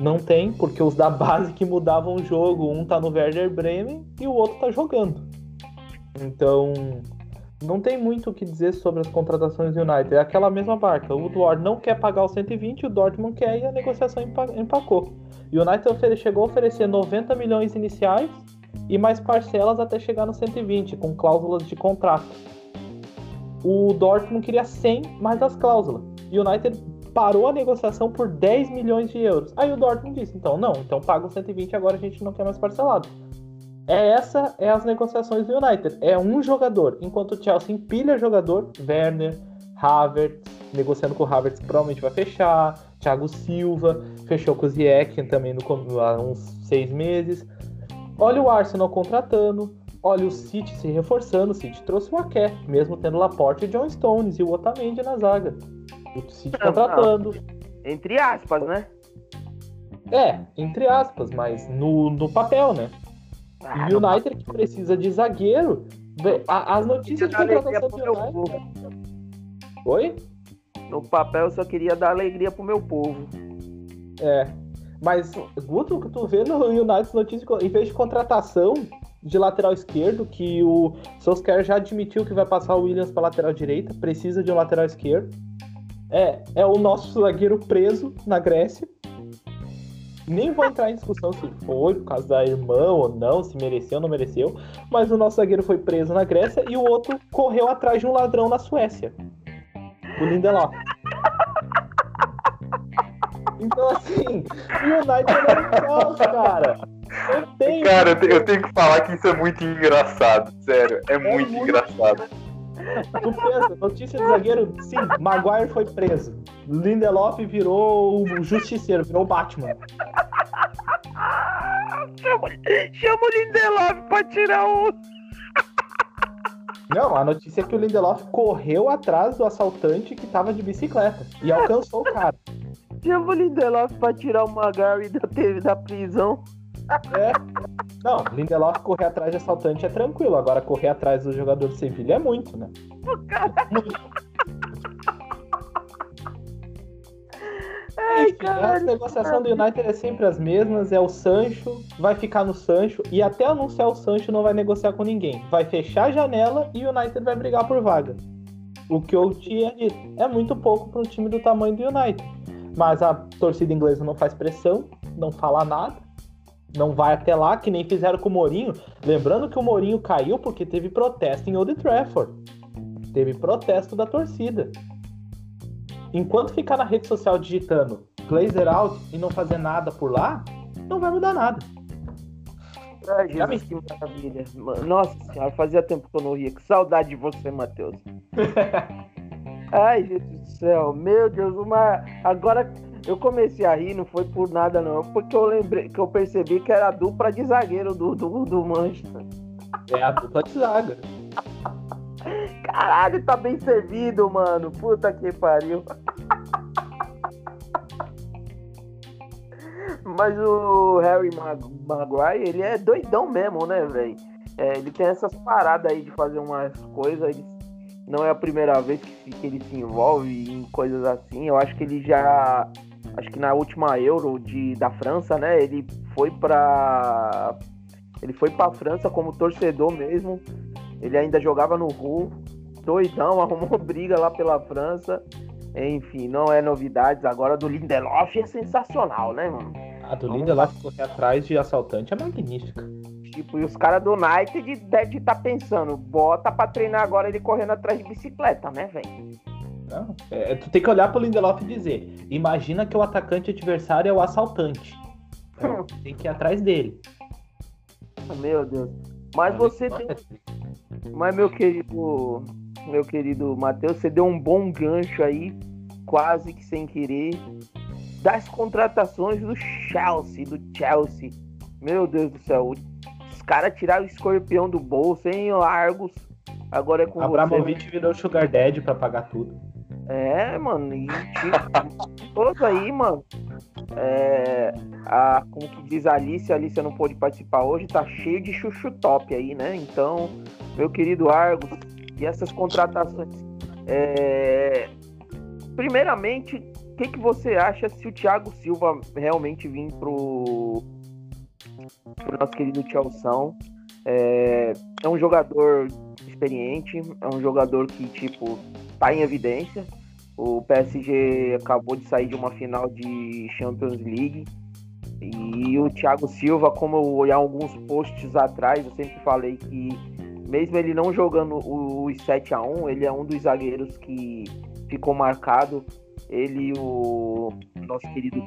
Não tem, porque os da base que mudavam o jogo, um tá no Werder Bremen e o outro tá jogando. Então, não tem muito o que dizer sobre as contratações do United. É aquela mesma barca. O Woodward não quer pagar os 120, o Dortmund quer e a negociação empacou. O United chegou a oferecer 90 milhões iniciais e mais parcelas até chegar no 120, com cláusulas de contrato. O Dortmund queria 100 mais as cláusulas. O United parou a negociação por 10 milhões de euros. Aí o Dortmund disse, então não, então paga os 120 agora a gente não quer mais parcelado. É essa é as negociações do United. É um jogador, enquanto o Chelsea empilha jogador, Werner, Havertz, negociando com o Havertz provavelmente vai fechar, Thiago Silva, fechou com o Ziyech também no, há uns seis meses. Olha o Arsenal contratando, olha o City se reforçando, o City trouxe o Aké, mesmo tendo Laporte e John Stones e o Otamendi na zaga. O City contratando. Entre aspas, né? É, entre aspas, mas no, no papel, né? Ah, e o United que precisa de zagueiro. As notícias de contratação do United. Oi? No papel eu só queria dar alegria pro meu povo. É. Mas, Guto, que tu vê no United notícias, em vez de contratação de lateral esquerdo, que o Solskjaer já admitiu que vai passar o Williams para lateral direita, precisa de um lateral esquerdo. É, é o nosso zagueiro preso na Grécia. Nem vou entrar em discussão se foi por causa da irmã ou não, se mereceu ou não mereceu. Mas o nosso zagueiro foi preso na Grécia e o outro correu atrás de um ladrão na Suécia. O Lindelof. Então, assim, o United é um caos, cara. Eu tenho, cara, eu, eu tenho que falar que isso é muito engraçado. Sério, é, é muito, muito engraçado. Tu pensa, notícia de zagueiro, sim, Maguire foi preso. Lindelof virou o justiceiro, virou o Batman. chama, chama o Lindelof pra tirar o. Não, a notícia é que o Lindelof correu atrás do assaltante que tava de bicicleta e alcançou o cara. Chama o Lindelof pra tirar o Maguire da, da prisão. É. Não, Lindelof correr atrás de assaltante é tranquilo. Agora correr atrás do jogador de Sevilha é muito, né? Muito. Ai, Enfim, a negociação do United é sempre as mesmas, é o Sancho, vai ficar no Sancho, e até anunciar o Sancho não vai negociar com ninguém. Vai fechar a janela e o United vai brigar por vaga. O que eu tinha dito é muito pouco para um time do tamanho do United. Mas a torcida inglesa não faz pressão, não fala nada não vai até lá, que nem fizeram com o Mourinho. Lembrando que o Mourinho caiu porque teve protesto em Old Trafford. Teve protesto da torcida. Enquanto ficar na rede social digitando Glazer out e não fazer nada por lá, não vai mudar nada. Ai, Jesus, que maravilha. Nossa senhora, fazia tempo que eu não ria. Que saudade de você, Matheus. Ai, Jesus do céu. Meu Deus, uma. Agora eu comecei a rir, não foi por nada, não. Porque eu lembrei que eu percebi que era a dupla de zagueiro do, do, do Manchester. É a dupla de zaga. Caralho, tá bem servido, mano. Puta que pariu. Mas o Harry Mag Maguire, ele é doidão mesmo, né, velho? É, ele tem essas paradas aí de fazer umas coisas. Ele não é a primeira vez que, que ele se envolve em coisas assim. Eu acho que ele já. Acho que na última Euro de, da França, né? Ele foi pra. Ele foi pra França como torcedor mesmo. Ele ainda jogava no Ru. Doidão, arrumou briga lá pela França. Enfim, não é novidades. Agora do Lindelof é sensacional, né, mano? A do Lindelof correr atrás de assaltante é magnífica. Tipo, e os caras do United devem estar tá pensando, bota pra treinar agora ele correndo atrás de bicicleta, né, velho? Não, é, tu tem que olhar pro Lindelof e dizer: imagina que o atacante adversário é o assaltante. Então, tem que ir atrás dele. Meu Deus. Mas você tem. Mas, meu querido. Meu querido Matheus, você deu um bom gancho aí, quase que sem querer, das contratações do Chelsea, do Chelsea. Meu Deus do céu, os caras tiraram o escorpião do bolso, hein, Argos? Agora é com Abramovich você. virou Sugar Daddy pra pagar tudo. É, mano, e todos aí, mano. É, a, como que diz a Alice, a Alice não pôde participar hoje, tá cheio de chuchu top aí, né? Então, meu querido Argos, e essas contratações. É, primeiramente, o que, que você acha se o Thiago Silva realmente vir pro, pro nosso querido Chelsea? É, é um jogador experiente, é um jogador que, tipo, tá em evidência. O PSG acabou de sair de uma final de Champions League. E o Thiago Silva, como eu olhar alguns posts atrás, eu sempre falei que mesmo ele não jogando os 7 a 1 ele é um dos zagueiros que ficou marcado. Ele e o nosso querido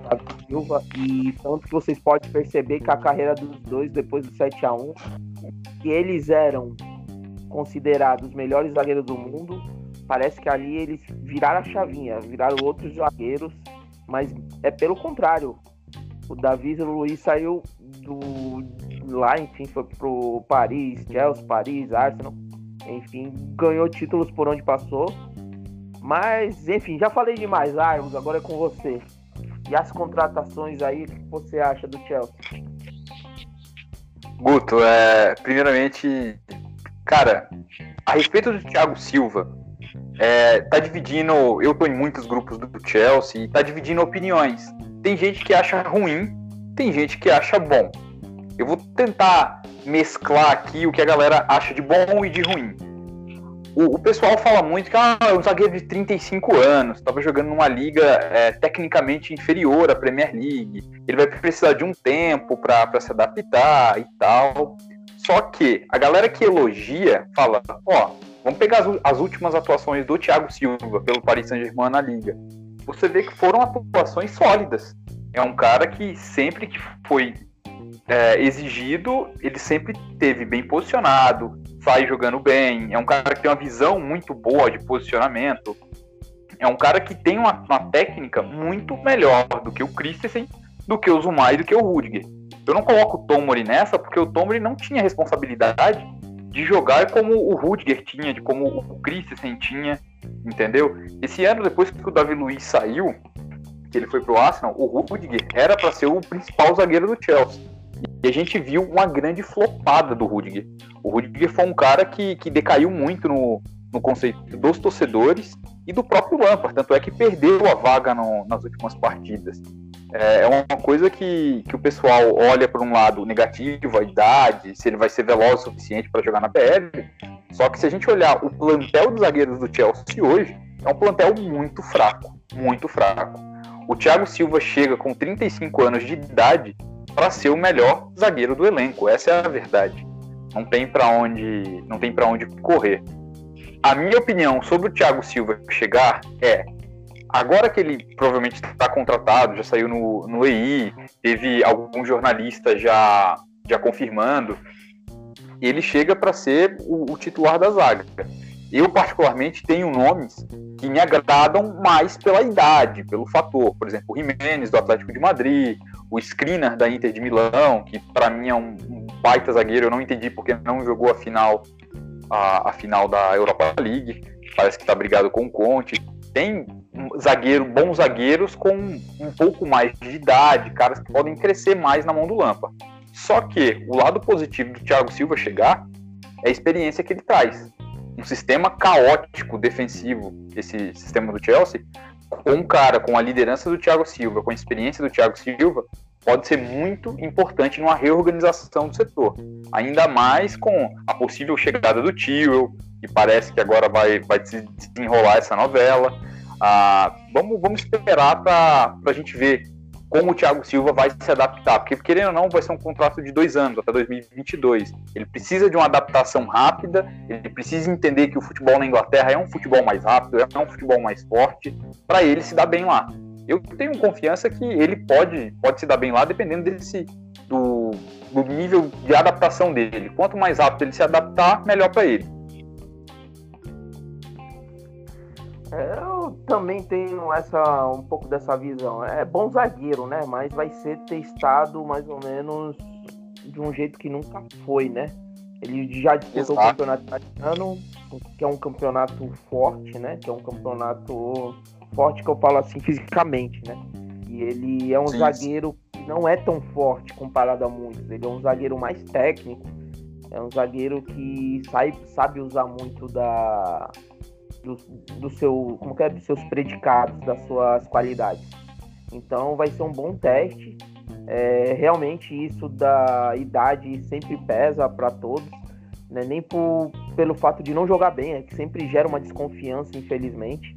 Thiago Silva. E tanto que vocês podem perceber que a carreira dos dois, depois do 7 a 1 que eles eram considerados os melhores zagueiros do mundo, parece que ali eles viraram a chavinha, viraram outros zagueiros, mas é pelo contrário. O Davi Luiz saiu do lá, enfim, foi pro Paris, Chelsea, Paris, Arsenal, enfim, ganhou títulos por onde passou. Mas, enfim, já falei demais, Argos, agora é com você. E as contratações aí, o que você acha do Chelsea? Guto, é, primeiramente, cara, a respeito do Thiago Silva, é, tá dividindo, eu tô em muitos grupos do Chelsea, e tá dividindo opiniões. Tem gente que acha ruim, tem gente que acha bom. Eu vou tentar mesclar aqui o que a galera acha de bom e de ruim. O, o pessoal fala muito que ah, é um zagueiro de 35 anos, estava jogando numa liga é, tecnicamente inferior à Premier League. Ele vai precisar de um tempo para se adaptar e tal. Só que a galera que elogia fala: ó, vamos pegar as, as últimas atuações do Thiago Silva pelo Paris Saint-Germain na liga. Você vê que foram atuações sólidas. É um cara que sempre que foi é, exigido, ele sempre teve bem posicionado, sai jogando bem, é um cara que tem uma visão muito boa de posicionamento, é um cara que tem uma, uma técnica muito melhor do que o Christensen, do que o Zumai do que o Rudiger. Eu não coloco o Tomori nessa porque o Tomori não tinha responsabilidade de jogar como o Rudiger tinha, de como o Christensen tinha, entendeu? Esse ano, depois que o Davi Luiz saiu, que ele foi pro Arsenal, o Rudiger era para ser o principal zagueiro do Chelsea. E a gente viu uma grande flopada do Rudiger. O Rudiger foi um cara que, que decaiu muito no, no conceito dos torcedores e do próprio Lampard. Tanto é que perdeu a vaga no, nas últimas partidas. É, é uma coisa que, que o pessoal olha por um lado negativo, a idade, se ele vai ser veloz o suficiente para jogar na PL. Só que se a gente olhar o plantel dos zagueiros do Chelsea hoje, é um plantel muito fraco. Muito fraco. O Thiago Silva chega com 35 anos de idade para ser o melhor zagueiro do elenco. Essa é a verdade. Não tem para onde, não tem para onde correr. A minha opinião sobre o Thiago Silva chegar é agora que ele provavelmente está contratado, já saiu no, no EI, teve alguns jornalistas já já confirmando, ele chega para ser o, o, titular da zaga. Eu, particularmente, tenho nomes que me agradam mais pela idade, pelo fator. Por exemplo, o Jiménez, do Atlético de Madrid, o Skriniar, da Inter de Milão, que para mim é um, um, baita zagueiro. Eu não entendi porque não jogou a final, a, a final da Europa League. Parece que está brigado com o Conte. Tem zagueiro, bons zagueiros com um pouco mais de idade, caras que podem crescer mais na mão do Lampa. Só que o lado positivo do Thiago Silva chegar é a experiência que ele traz. Um sistema caótico defensivo, esse sistema do Chelsea, com um cara com a liderança do Thiago Silva, com a experiência do Thiago Silva, pode ser muito importante numa reorganização do setor. Ainda mais com a possível chegada do Tio, que parece que agora vai, vai desenrolar essa novela. Ah, vamos, vamos esperar para a gente ver como o Thiago Silva vai se adaptar, porque querendo ou não, vai ser um contrato de dois anos, até 2022. Ele precisa de uma adaptação rápida, ele precisa entender que o futebol na Inglaterra é um futebol mais rápido, é um futebol mais forte, para ele se dar bem lá. Eu tenho confiança que ele pode, pode se dar bem lá, dependendo desse do, do nível de adaptação dele. Quanto mais rápido ele se adaptar, melhor para ele. É, eu também tenho essa um pouco dessa visão. É bom zagueiro, né? Mas vai ser testado mais ou menos de um jeito que nunca foi, né? Ele já disputou o campeonato italiano, que é um campeonato forte, né? Que é um campeonato forte que eu falo assim fisicamente, né? E ele é um sim, zagueiro que não é tão forte comparado a muitos. Ele é um zagueiro mais técnico. É um zagueiro que sabe, sabe usar muito da, do, do seu, como que é, dos seus predicados, das suas qualidades. Então vai ser um bom teste. É, realmente isso da idade sempre pesa para todos, né? nem por, pelo fato de não jogar bem, é que sempre gera uma desconfiança, infelizmente.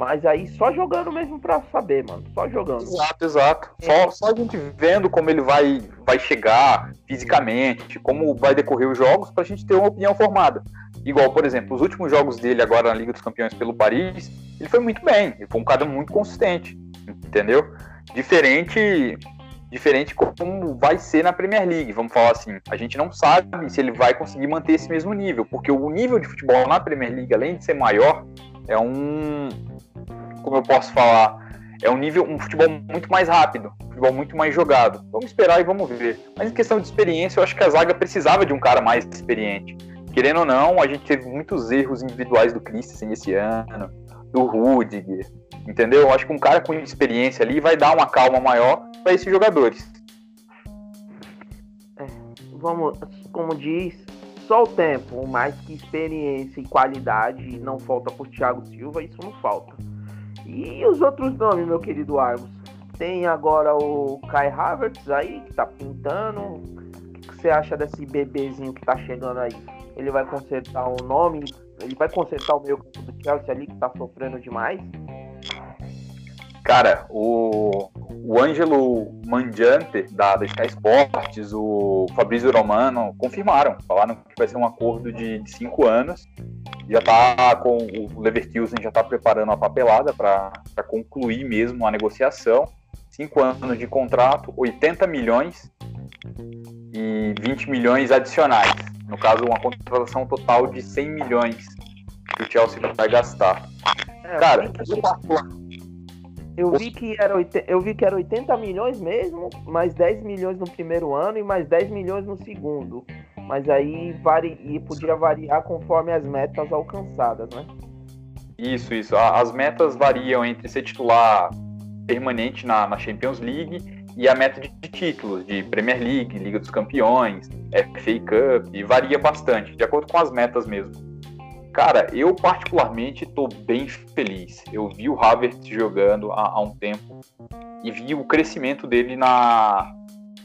Mas aí só jogando mesmo para saber, mano. Só jogando. Exato, exato. É. Só, só a gente vendo como ele vai, vai chegar fisicamente, como vai decorrer os jogos, pra gente ter uma opinião formada. Igual, por exemplo, os últimos jogos dele agora na Liga dos Campeões pelo Paris, ele foi muito bem, ele foi um cara muito consistente, entendeu? Diferente diferente como vai ser na Premier League, vamos falar assim. A gente não sabe se ele vai conseguir manter esse mesmo nível, porque o nível de futebol na Premier League, além de ser maior, é um como eu posso falar, é um nível, um futebol muito mais rápido, um futebol muito mais jogado. Vamos esperar e vamos ver. Mas em questão de experiência, eu acho que a zaga precisava de um cara mais experiente querendo ou não, a gente teve muitos erros individuais do Christensen esse ano, do Rudiger, entendeu? Eu acho que um cara com experiência ali vai dar uma calma maior para esses jogadores. É, vamos, como diz, só o tempo, mais que experiência e qualidade não falta por Thiago Silva, isso não falta. E os outros nomes, meu querido Argos? Tem agora o Kai Havertz aí, que tá pintando. O que você acha desse bebezinho que tá chegando aí? ele vai consertar o nome, ele vai consertar o meio campo do Chelsea ali que tá sofrendo demais? Cara, o, o Ângelo Mangiante da, da Sky Sports, o Fabrício Romano confirmaram, falaram que vai ser um acordo de, de cinco anos. Já tá com o Leverkusen já tá preparando a papelada para concluir mesmo a negociação. Cinco anos de contrato, 80 milhões e 20 milhões adicionais. No caso, uma contratação total de 100 milhões que o Chelsea vai gastar. É, Cara, eu vi que era eu vi que era 80 milhões mesmo, mais 10 milhões no primeiro ano e mais 10 milhões no segundo. Mas aí vari, e podia variar conforme as metas alcançadas, né? Isso, isso. As metas variam entre ser titular permanente na, na Champions League e a meta de, de, títulos, de Premier League, Liga dos Campeões, FA Cup, e varia bastante, de acordo com as metas mesmo. Cara, eu particularmente estou bem feliz. Eu vi o Havertz jogando há, há, um tempo e vi o crescimento dele na,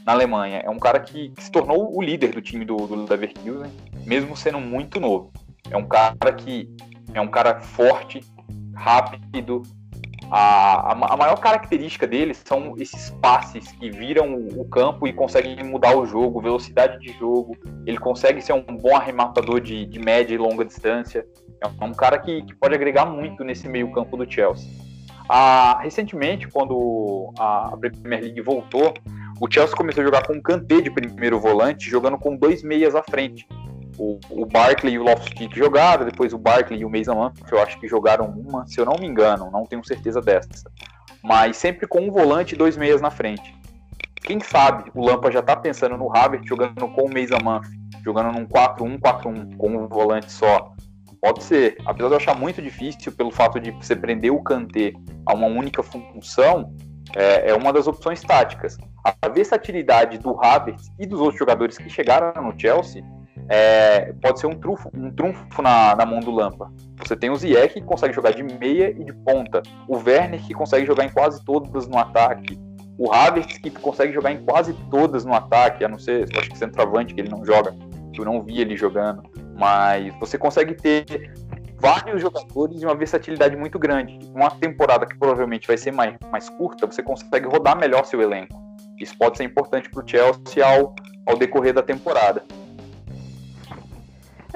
na Alemanha. É um cara que, que se tornou o líder do time do, do Leverkusen, mesmo sendo muito novo. É um cara que é um cara forte, rápido, a, a, maior característica deles são esses passes que viram o, campo e conseguem mudar o jogo, velocidade de jogo. Ele consegue ser um bom arrematador de, de média e longa distância. É um cara que, que pode agregar muito nesse meio-campo do Chelsea. Recentemente, quando a Premier League voltou, O Chelsea começou a jogar com um Kanté de primeiro volante, jogando com dois meias à frente. O, o Barkley e o Loftus-Cheek jogaram, depois o Barkley e o Mason Mount, eu acho que jogaram uma, se eu não me engano, não tenho certeza dessa. Mas sempre com um volante e dois meias na frente. Quem sabe o Lampa já tá pensando no Havertz jogando com o Mason Mount, jogando num 4-1-4-1, com um volante só. Pode ser, apesar de eu achar muito difícil pelo fato de você prender o Kanté a uma única função, é, é uma das opções táticas. A versatilidade do Havertz e dos outros jogadores que chegaram no Chelsea é, pode ser um trunfo, um trunfo na, na, mão do Lampa. Você tem o Ziyech que consegue jogar de meia e de ponta, o Werner que consegue jogar em quase todas no ataque, o Havertz que consegue jogar em quase todas no ataque, a não ser, acho que centroavante que ele não joga, eu não vi ele jogando, mas você consegue ter vários jogadores e uma versatilidade muito grande. Uma temporada que provavelmente vai ser mais, mais curta, você consegue rodar melhor seu elenco. Isso pode ser importante para o Chelsea ao, ao decorrer da temporada.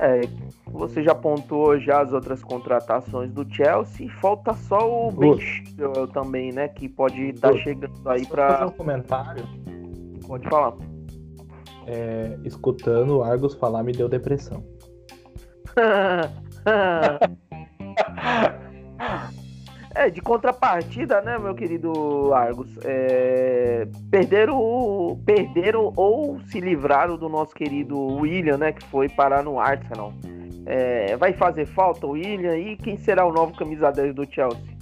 É, você já apontou já as outras contratações do Chelsea, falta só o Ben Chilwell também, né, que pode estar tá chegando aí para fazer um comentário. Pode falar. É, escutando o Argos falar me deu depressão. É, de contrapartida, né, meu querido Argos? É, perderam, perderam ou se livraram do nosso querido William, né, que foi parar no Arsenal. É, vai fazer falta o William e quem será o novo camisa 10 do Chelsea?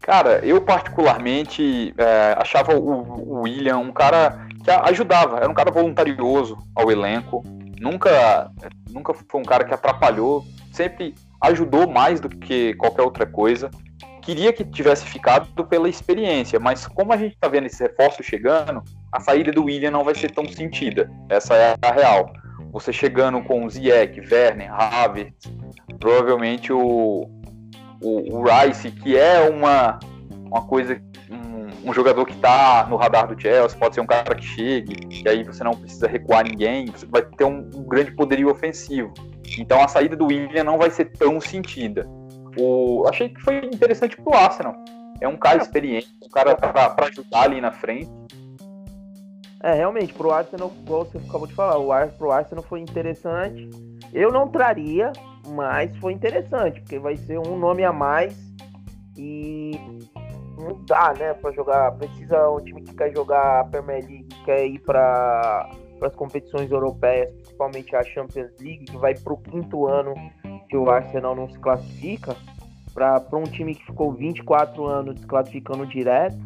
Cara, eu particularmente é, achava o, o William um cara que ajudava, era um cara voluntarioso ao elenco, nunca, nunca foi um cara que atrapalhou, sempre ajudou mais do que qualquer outra coisa. Queria que tivesse ficado pela experiência, mas como a gente está vendo esses reforços chegando, a saída do William não vai ser tão sentida. Essa é a real. Você chegando com Ziyech, Werner, Havertz, provavelmente o, o, o Rice, que é uma, uma coisa, um, um jogador que está no radar do Chelsea, pode ser um cara que chegue, e aí você não precisa recuar ninguém, você vai ter um, um grande poderio ofensivo. Então a saída do William não vai ser tão sentida. O, achei que foi interessante pro Arsenal. É um cara experiente, um cara para ajudar ali na frente. É, realmente, pro Arsenal, igual você acabou de falar, o Ar, pro Arsenal foi interessante. Eu não traria, mas foi interessante, porque vai ser um nome a mais e não dá, né, para jogar. Precisa um time que quer jogar a Premier League, quer ir para as competições europeias, principalmente a Champions League, que vai para o quinto ano que o Arsenal não se classifica, para um time que ficou 24 anos se classificando direto,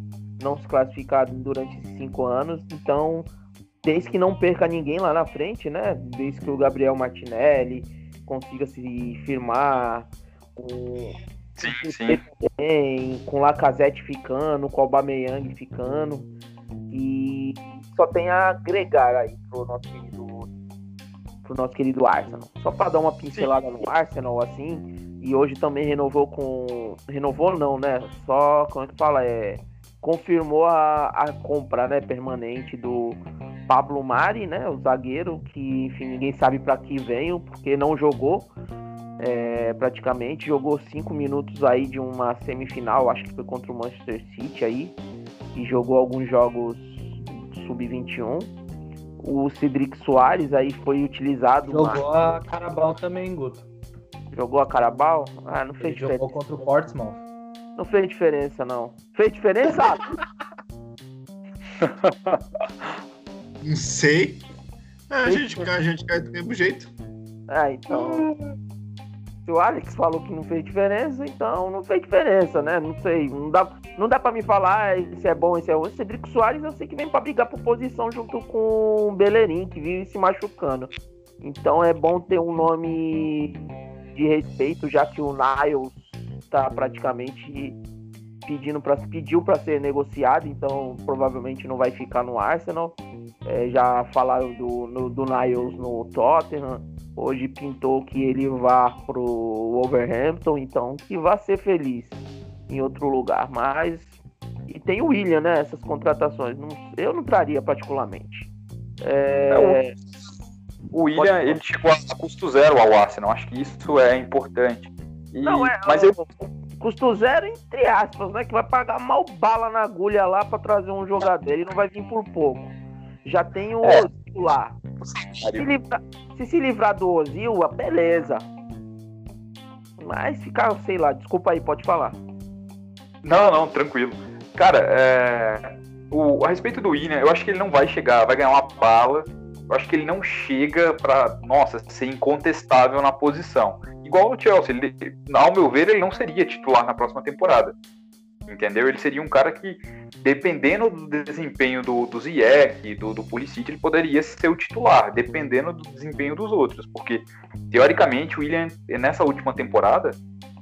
não se classificado durante esses cinco anos, então desde que não perca ninguém lá na frente, né? Desde que o Gabriel Martinelli consiga se firmar com sim, sim. Bem, com Lacazette ficando, com o Aubameyang ficando e só tem a agregar aí pro nosso querido pro nosso querido Arsenal. Só para dar uma pincelada Sim. no Arsenal assim, e hoje também renovou com renovou não, né? Só como é que fala é confirmou a, a compra, né, permanente do Pablo Mari, né, o zagueiro que enfim ninguém sabe para que veio porque não jogou é, praticamente jogou cinco minutos aí de uma semifinal, acho que foi contra o Manchester City aí e jogou alguns jogos sub-21 o Cedric Soares aí foi utilizado. Jogou a Carabao também, Guto. Jogou a Carabao? Ah, não fez Ele diferença. Jogou contra o Portsmouth. Não fez diferença, não. Fez diferença? não sei. É, a, gente, a gente cai do mesmo jeito. Ah, então. Se o Alex falou que não fez diferença, então não fez diferença, né? Não sei. Não dá, não dá pra me falar se é bom, se é ruim. Cedrico Soares eu sei que vem pra brigar por posição junto com o Bellerin, que vive se machucando. Então é bom ter um nome de respeito, já que o Niles tá praticamente pedindo para pediu para ser negociado, então provavelmente não vai ficar no Arsenal. É, já falaram do, no, do Niles no Tottenham. Hoje pintou que ele vá pro Wolverhampton, então que vá ser feliz em outro lugar. Mas e tem o William, né? Essas contratações, não, eu não traria particularmente. É... É, o, o William ele chegou a custo zero ao Arsenal. Acho que isso é importante. E, não é. Mas eu Custo zero, entre aspas, né? Que vai pagar mal bala na agulha lá pra trazer um jogador. Ele não vai vir por pouco. Já tem o É. Ozil lá. Se, livrar- se se livrar do Ozil, beleza. Mas ficar, sei lá, desculpa aí, pode falar. Não, não, tranquilo. Cara, é, o, a respeito do William, eu acho que ele não vai chegar, vai ganhar uma bala. Eu acho que ele não chega pra, nossa, ser incontestável na posição. Igual o Chelsea, ele, ao meu ver, ele não seria titular na próxima temporada. Entendeu? Ele seria um cara que, dependendo do desempenho do, do Ziyech do, do Pulisic, ele poderia ser o titular, dependendo do desempenho dos outros. Porque, teoricamente, o William, nessa última temporada,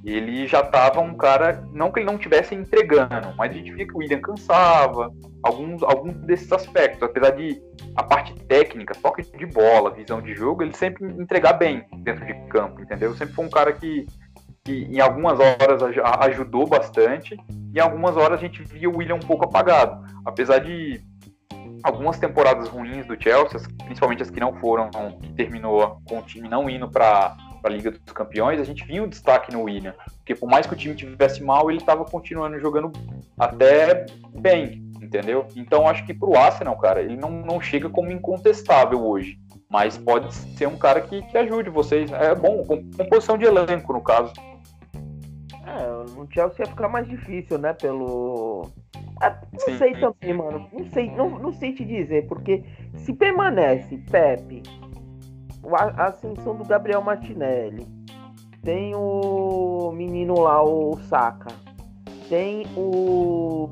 ele já estava um cara, não que ele não estivesse entregando, mas a gente via que o William cansava, alguns, alguns desses aspectos, apesar de a parte técnica, toque de bola, visão de jogo, ele sempre entregar bem dentro de campo, entendeu? Sempre foi um cara que, que em algumas horas aj- ajudou bastante, e em algumas horas a gente via o William um pouco apagado, apesar de algumas temporadas ruins do Chelsea, principalmente as que não foram, que terminou com o time não indo para a Liga dos Campeões, a gente via um destaque no William, porque por mais que o time tivesse mal, ele estava continuando jogando até bem, entendeu? Então acho que pro Arsenal, cara, ele não, não chega como incontestável hoje, mas pode ser um cara que, que ajude vocês. É bom, com composição de elenco, no caso. É, no Chelsea ia ficar mais difícil, né? Pelo. Ah, não Sim. sei também, mano. Não sei, não, não sei te dizer, porque se permanece Pepe, o a a ascensão do Gabriel Martinelli, tem o menino lá, o Saka, tem o.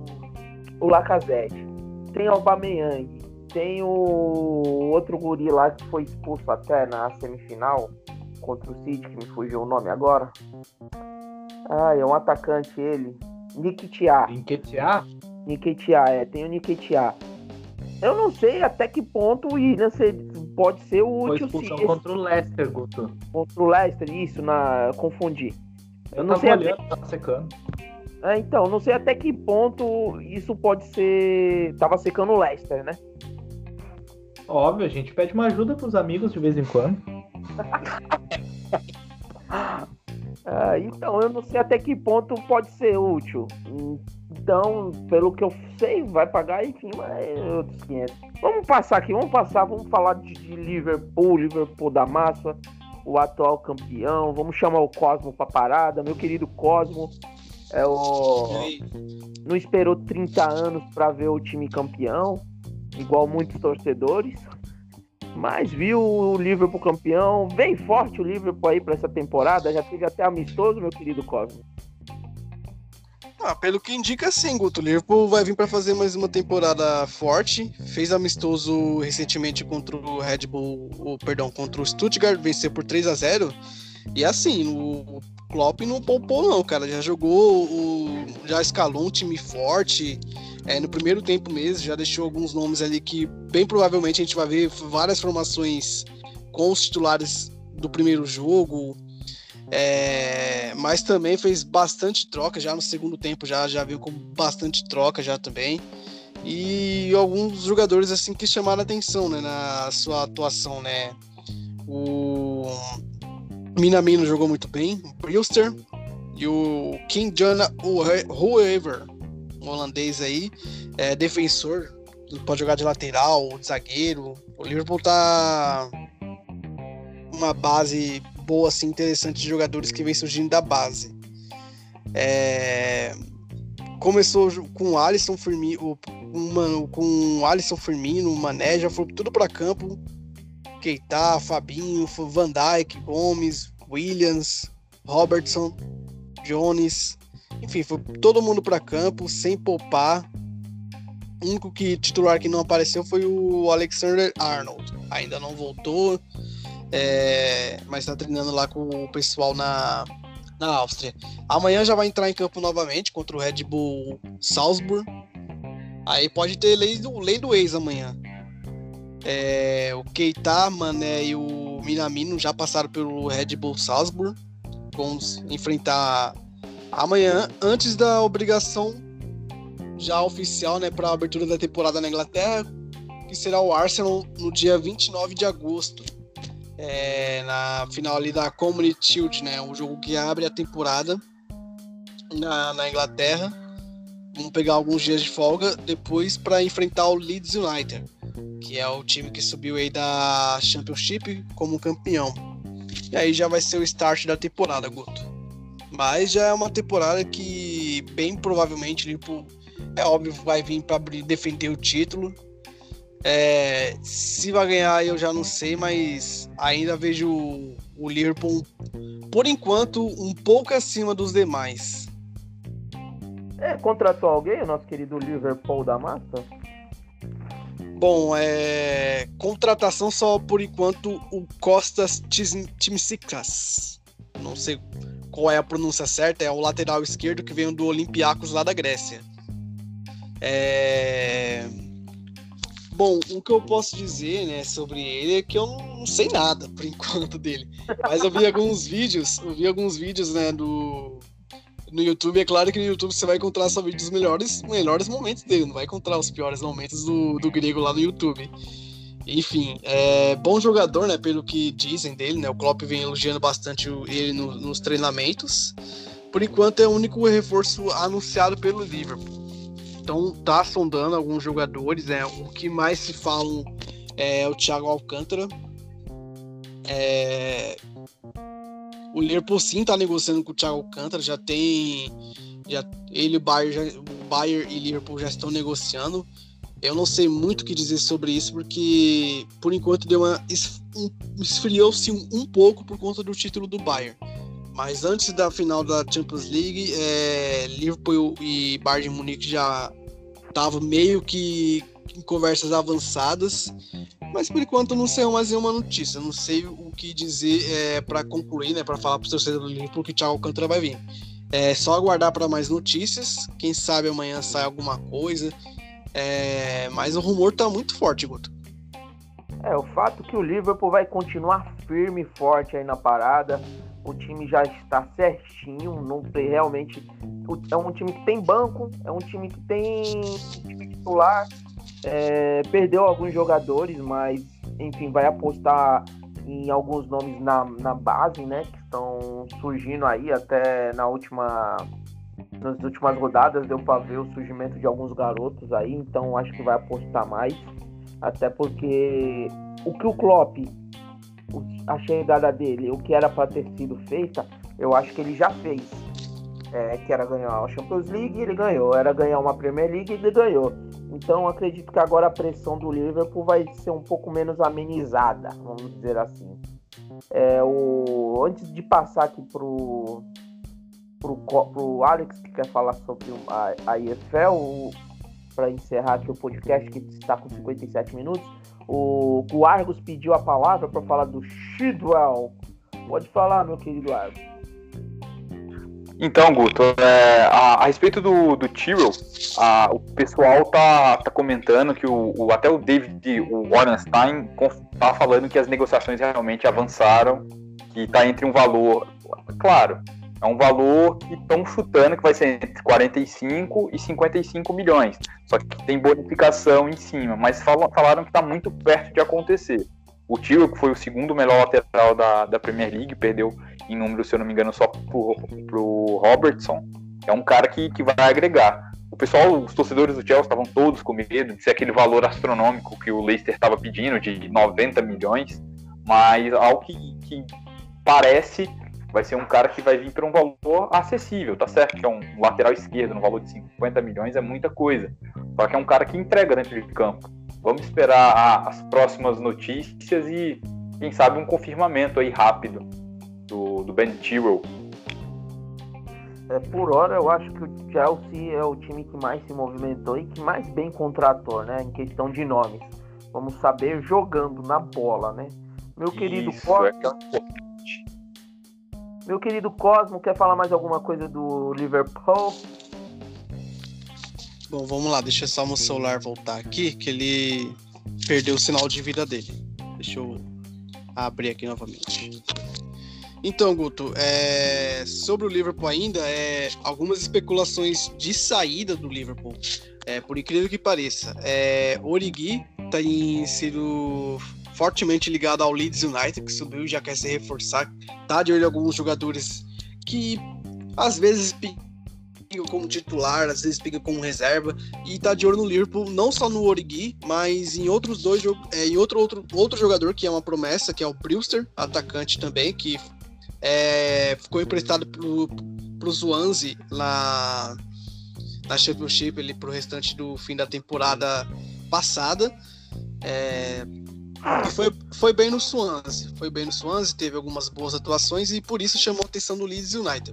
o Lacazette, tem o Aubameyang, tem o outro guri lá que foi expulso até na semifinal contra o City, que me fugiu o nome agora. Ah, é um atacante ele. Nikitia. Enquetear? Nikitia, é, tem o Nikitia. Eu não sei até que ponto o William ser- pode ser o Foi útil expulsão se- contra o Leicester, Guto. contra o Leicester, isso, na confundi. Eu não não sei olhando, tá secando. É, então, não sei até que ponto isso pode ser. Tava secando o Leicester, né? Óbvio, a gente pede uma ajuda pros amigos de vez em quando. Ah, então, eu não sei até que ponto pode ser útil. Então, pelo que eu sei, vai pagar, enfim, mas é outros 500. Vamos passar aqui, vamos passar, vamos falar de, de Liverpool, Liverpool da massa, o atual campeão. Vamos chamar o Cosmo pra parada, meu querido Cosmo. É o. Não esperou 30 anos pra ver o time campeão, igual muitos torcedores. Mas viu o Liverpool campeão, bem forte o Liverpool aí pra essa temporada, já teve até amistoso, meu querido Cosmo. Ah, pelo que indica sim, Guto. O Liverpool vai vir para fazer mais uma temporada forte. Fez amistoso recentemente contra o Red Bull, o, perdão, contra o Stuttgart, venceu por 3 a 0 E assim, o Klopp não poupou não, cara. Já jogou, o, já escalou um time forte. É, no primeiro tempo mesmo, já deixou alguns nomes ali que bem provavelmente a gente vai ver várias formações com os titulares do primeiro jogo. É, mas também fez bastante troca já no segundo tempo, já, já veio com bastante troca já também. E alguns jogadores assim que chamaram atenção né, na sua atuação, né? O Minamino jogou muito bem, o Brewster e o King John Whoever, um holandês aí, é, defensor, pode jogar de lateral, de zagueiro. O Liverpool tá uma base boa, assim, interessante de jogadores que vem surgindo da base. É, Começou com o Alisson Firmino, com o Alisson Firmino, Mané, já foi tudo para campo. Keita, Fabinho, Van Dijk, Gomes, Williams, Robertson, Jones, enfim, foi todo mundo para campo, sem poupar. O único que titular que não apareceu foi o Alexander Arnold. Ainda não voltou, é, mas está treinando lá com o pessoal na, na Áustria. Amanhã já vai entrar em campo novamente contra o Red Bull Salzburg. Aí pode ter lei do, lei do ex amanhã. É, o Keita, Mané e o Minamino já passaram pelo Red Bull Salzburg. Vamos enfrentar amanhã, antes da obrigação já oficial né, para a abertura da temporada na Inglaterra, que será o Arsenal no dia 29 de agosto. É, na final ali da Community Shield, né? O jogo que abre a temporada. na, na Inglaterra. Vão pegar alguns dias de folga depois para enfrentar o Leeds United, que é o time que subiu aí da Championship como campeão. E aí já vai ser o start da temporada, Guto. Mas já é uma temporada que bem provavelmente Liverpool é óbvio vai vir para defender o título. É, se vai ganhar eu já não sei, mas ainda vejo o Liverpool por enquanto um pouco acima dos demais. É, contratou alguém, o nosso querido Liverpool da massa? Bom, é. Contratação só por enquanto o Costas Timsikas. Não sei qual é a pronúncia certa, é o lateral esquerdo que veio do Olympiacos lá da Grécia. É... Bom, o que eu posso dizer, né, sobre ele é que eu não sei nada por enquanto dele. Mas eu vi alguns vídeos, eu vi alguns vídeos, né, do no YouTube, é claro que no YouTube você vai encontrar só vídeos melhores, melhores momentos dele, não vai encontrar os piores momentos do, do grego lá no YouTube. Enfim, é bom jogador, né? Pelo que dizem dele, né? O Klopp vem elogiando bastante ele no, nos treinamentos. Por enquanto é o único reforço anunciado pelo Liverpool. Então tá sondando alguns jogadores, né? O que mais se falam é o Thiago Alcântara. É, o Liverpool sim tá negociando com o Thiago Alcântara, já tem. Já, ele, o Bayern, já, o Bayern e Liverpool já estão negociando. Eu não sei muito o que dizer sobre isso, porque por enquanto deu uma. esfriou-se um, pouco por conta do título do Bayern. Mas antes da final da Champions League, é, Liverpool e Bayern de Munique já estavam meio que em conversas avançadas. Mas por enquanto não sei mais nenhuma notícia. Não sei o que dizer é, para concluir, né? Para falar para os torcedores do Liverpool que o Thiago Alcântara vai vir. É só aguardar para mais notícias. Quem sabe amanhã sai alguma coisa. É, mas o rumor tá muito forte, Guto. É, o fato que o Liverpool vai continuar firme e forte aí na parada. O time já está certinho, não tem realmente. É um time que tem banco, é um time que tem time titular, é, perdeu alguns jogadores, mas enfim, vai apostar em alguns nomes na, na base, né? Que estão surgindo aí até na última. Nas últimas rodadas deu para ver o surgimento de alguns garotos aí, então acho que vai apostar mais. Até porque o que o Klopp, a chegada dele, o que era para ter sido feita, eu acho que ele já fez. É, que era ganhar a Champions League, ele ganhou. Era ganhar uma Premier League, ele ganhou. Então acredito que agora a pressão do Liverpool vai ser um pouco menos amenizada, vamos dizer assim. É, o, antes de passar aqui pro, pro, pro Alex, que quer falar sobre a, a EFL, para encerrar aqui o podcast, que está com 57 minutos, o, o Argos pediu a palavra para falar do Shidwell. Pode falar, meu querido Argos. Então, Guto, é, a, a, respeito do, do Tyrell, a, o pessoal tá, tá comentando que o, o, até o David, o Ornstein, tá falando que as negociações realmente avançaram, que tá entre um valor, claro, é um valor que estão chutando que vai ser entre 45 e 55 milhões, só que tem bonificação em cima, mas falaram que está muito perto de acontecer. O Tyrell, que foi o segundo melhor lateral da, da Premier League, perdeu em número, se eu não me engano, só pro, pro Robertson, é um cara que, que vai agregar. O pessoal, os torcedores do Chelsea estavam todos com medo de ser aquele valor astronômico que o Leicester estava pedindo, de 90 milhões, mas algo que, que parece vai ser um cara que vai vir para um valor acessível, tá certo? Que é um lateral esquerdo no valor de 50 milhões é muita coisa. Só que é um cara que entrega dentro de campo. Vamos esperar a, as próximas notícias e, quem sabe, um confirmamento aí rápido do, do Ben Tyrrell. É, por hora, eu acho que o Chelsea é o time que mais se movimentou e que mais bem contratou, né? Em questão de nomes. Vamos saber jogando na bola, né? Meu querido Isso, Cosmo. É Meu querido Cosmo, quer falar mais alguma coisa do Liverpool? Bom, vamos lá, deixa só meu celular voltar aqui, que ele perdeu o sinal de vida dele. Deixa eu abrir aqui novamente. Então, Guto, é... sobre o Liverpool ainda, é... algumas especulações de saída do Liverpool. É, por incrível que pareça, é... Origi tem sido fortemente ligado ao Leeds United, que subiu já quer se reforçar. Tá de olho em alguns jogadores que às vezes pinga como titular, às vezes pinga como reserva, e tá de olho no Liverpool, não só no Origi, mas em outros dois é, em outro, outro, outro jogador que é uma promessa, que é o Brewster, atacante também, que é, ficou emprestado pro, pro Swansea lá na Championship ele pro restante do fim da temporada passada. É, e foi, foi bem no Swansea, foi bem no Swansea, teve algumas boas atuações e por isso chamou a atenção do Leeds United.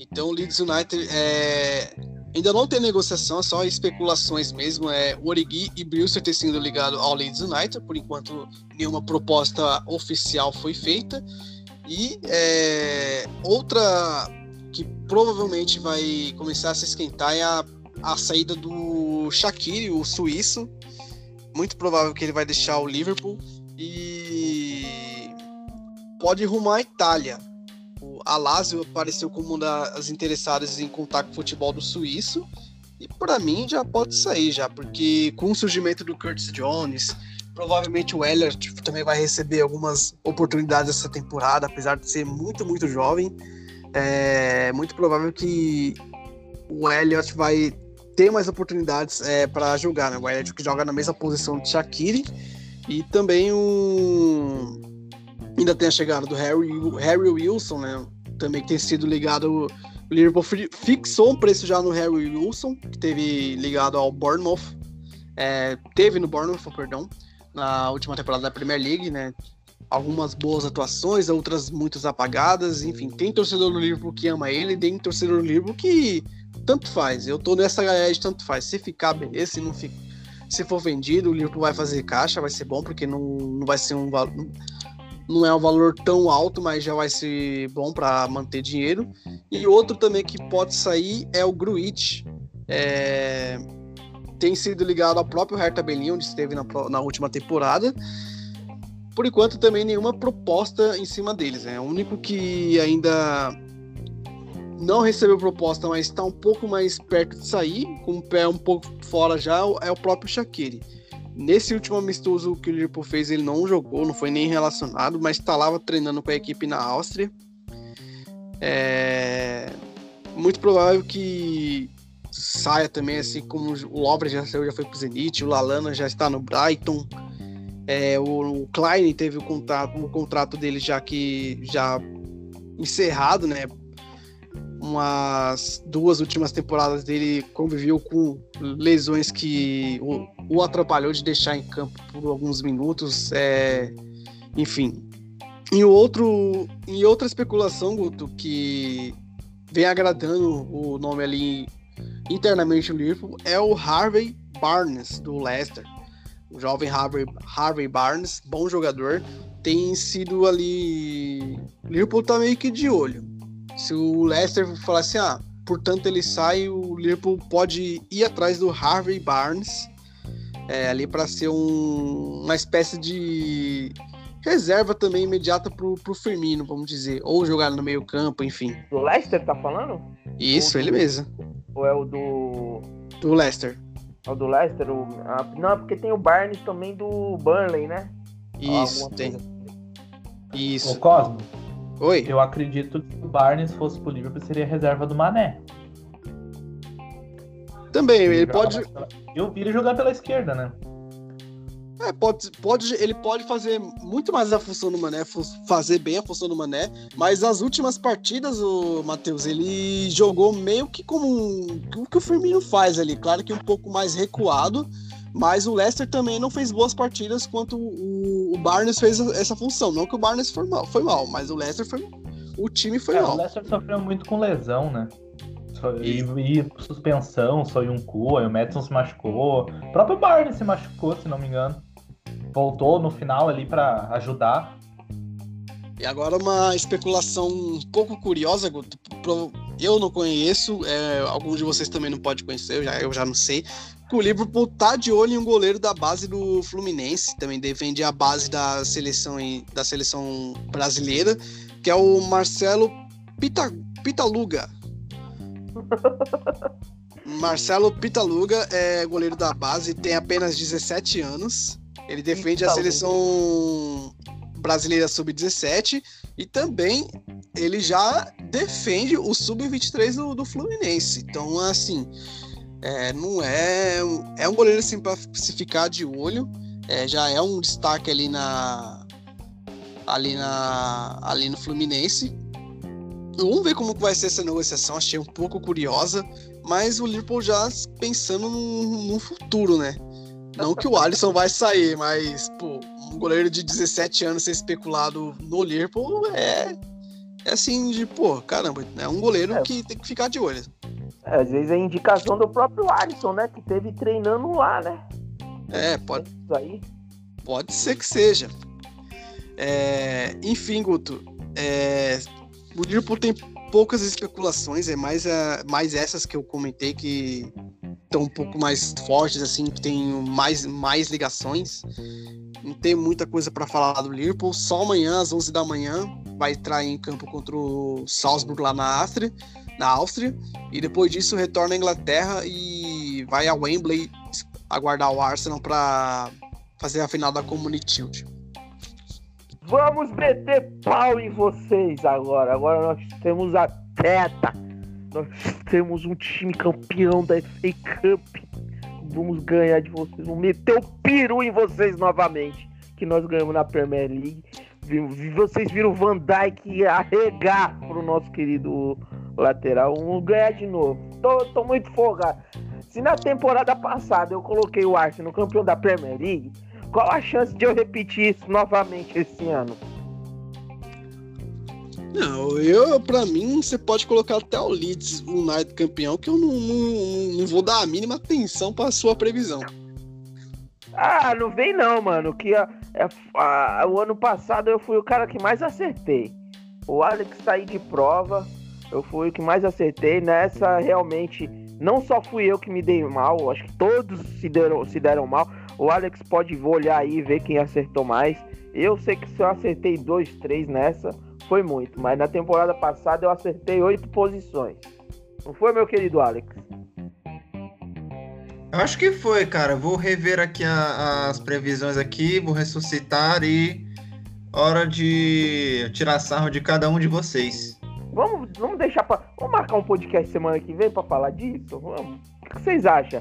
Então o Leeds United é, ainda não tem negociação, só especulações mesmo. É, o Origi e Brewster ter sido ligado ao Leeds United, por enquanto nenhuma proposta oficial foi feita. E é, outra que provavelmente vai começar a se esquentar é a, a saída do Shaqiri, o suíço. Muito provável que ele vai deixar o Liverpool e pode rumar à Itália. O Alásio apareceu como uma das interessadas em contar com o futebol do suíço. E para mim já pode sair já, porque com o surgimento do Curtis Jones, provavelmente o Elliott também vai receber algumas oportunidades essa temporada, apesar de ser muito, muito jovem é muito provável que o Elliott vai ter mais oportunidades é, para jogar, né? O Elliott que joga na mesma posição de Shaqiri e também o ainda tem a chegada do Harry, Harry Wilson, né? Também tem sido ligado o Liverpool fixou um preço já no Harry Wilson, que teve ligado ao Bournemouth, é, teve no Bournemouth, perdão, na última temporada da Premier League, né? algumas boas atuações, outras muitas apagadas. Enfim, tem torcedor do Liverpool que ama ele, tem torcedor do Liverpool que tanto faz. Eu tô nessa galera de tanto faz. Se ficar, beleza. Se não fica, se for vendido, o Liverpool vai fazer caixa, vai ser bom, porque não, não vai ser um valor. Não é um valor tão alto, mas já vai ser bom para manter dinheiro. E outro também que pode sair é o Gruitch. É... Tem sido ligado ao próprio Hertha Berlim, onde esteve na, na última temporada por enquanto também nenhuma proposta em cima deles. É né? o único que ainda não recebeu proposta, mas está um pouco mais perto de sair, com o pé um pouco fora já, é o próprio Shaqiri. Nesse último amistoso que o Liverpool fez, ele não jogou, não foi nem relacionado, mas está lá treinando com a equipe na Áustria. É muito provável que saia também, assim como o Lovre já saiu, já foi pro Zenit, o Lalana já está no Brighton. É, o, o Klein teve o contrato, o contrato dele já que já encerrado, né? Umas duas últimas temporadas dele conviveu com lesões que o, o atrapalhou de deixar em campo por alguns minutos. É, enfim. E outro, em outra especulação, Guto, que vem agradando o nome ali internamente no Liverpool é o Harvey Barnes do Leicester o jovem Harvey, Harvey Barnes, bom jogador, tem sido ali. O Liverpool tá meio que de olho. Se o Leicester falar assim, ah, portanto ele sai, o Liverpool pode ir atrás do Harvey Barnes é, ali para ser um, uma espécie de reserva também imediata pro, pro Firmino, vamos dizer, ou jogar no meio campo, enfim. Do Leicester tá falando? Isso, ele mesmo. Ou é o do do Leicester? O do Leicester? O, a, não, é porque tem o Barnes também do Burnley, né? Isso, tem. Assim. Isso. O Cosmo. Oi. Eu acredito que o Barnes fosse pro Liverpool seria reserva do Mané. Também, ele pode. Eu vi ele jogar pela esquerda, né? É, pode, pode, ele pode fazer muito mais a função do Mané, fazer bem a função do Mané, mas as últimas partidas, o Matheus, ele jogou meio que como um, o que o Firmino faz ali, claro que um pouco mais recuado, mas o Leicester também não fez boas partidas quanto o, o Barnes fez essa função. Não que o Barnes foi mal, foi mal mas o Leicester foi. O time foi é, mal. O Leicester sofreu muito com lesão, né? E, e suspensão, só um cu, aí o Madison se machucou. O próprio Barney se machucou, se não me engano. Voltou no final ali para ajudar. E agora uma especulação um pouco curiosa, eu não conheço, é, alguns de vocês também não podem conhecer, eu já, eu já não sei. Que o Liverpool tá de olho em um goleiro da base do Fluminense, também defende a base da seleção, da seleção brasileira, que é o Marcelo Pita, Pitaluga. Marcelo Pitaluga é goleiro da base, tem apenas 17 anos. Ele defende a seleção brasileira sub-17 E também ele já defende o sub-23 do, do Fluminense. Então, assim, é, não é. É um goleiro assim para se ficar de olho. É, já é um destaque ali na. Ali, na, ali no Fluminense. Vamos ver como vai ser essa negociação. Achei um pouco curiosa. Mas o Liverpool já pensando no, no futuro, né? Não que o Alisson vai sair, mas, pô, um goleiro de 17 anos ser especulado no Liverpool é, é assim de, pô, caramba, é um goleiro É. que tem que ficar de olho. É, às vezes é indicação do próprio Alisson, né? Que teve treinando lá, né? É, pode, Isso aí. pode ser que seja. É, enfim, Guto, é, o Liverpool tem poucas especulações, é mais, a, mais essas que eu comentei que estão um pouco mais fortes, assim, que tem mais, mais ligações. Não tem muita coisa para falar do Liverpool. Só amanhã, às 11 da manhã, vai entrar em campo contra o Salzburg lá na Áustria, na Áustria. E depois disso retorna à Inglaterra e vai a Wembley aguardar o Arsenal para fazer a final da Community Shield. Vamos meter pau em vocês agora. Agora nós temos a teta. Nós temos um time campeão da FA Cup. Vamos ganhar de vocês. Vamos meter o peru em vocês novamente. Que nós ganhamos na Premier League. Vocês viram o Van Dijk arregar pro nosso querido lateral. Vamos ganhar de novo. Tô, tô muito folgado. Se na temporada passada eu coloquei o Arsenal campeão da Premier League, qual a chance de eu repetir isso novamente esse ano? Não, eu, pra mim, você pode colocar até o Leeds United campeão, que eu não, não, não vou dar a mínima atenção pra sua previsão. Ah, não vem não, mano. Que a- é- a- o ano passado eu fui o cara que mais acertei. O Alex tá aí de prova. Eu fui o que mais acertei. Nessa, realmente, não só fui eu que me dei mal, acho que todos se deram, se deram mal. O Alex pode olhar aí e ver quem acertou mais. Eu sei que se eu acertei dois, três nessa, foi muito. Mas na temporada passada eu acertei oito posições. Não foi, meu querido Alex? Eu acho que foi, cara. Vou rever aqui a- as previsões aqui, vou ressuscitar e hora de tirar sarro de cada um de vocês. Vamos, vamos deixar pra. Vamos marcar um podcast semana que vem pra falar disso? Vamos. O que vocês acham?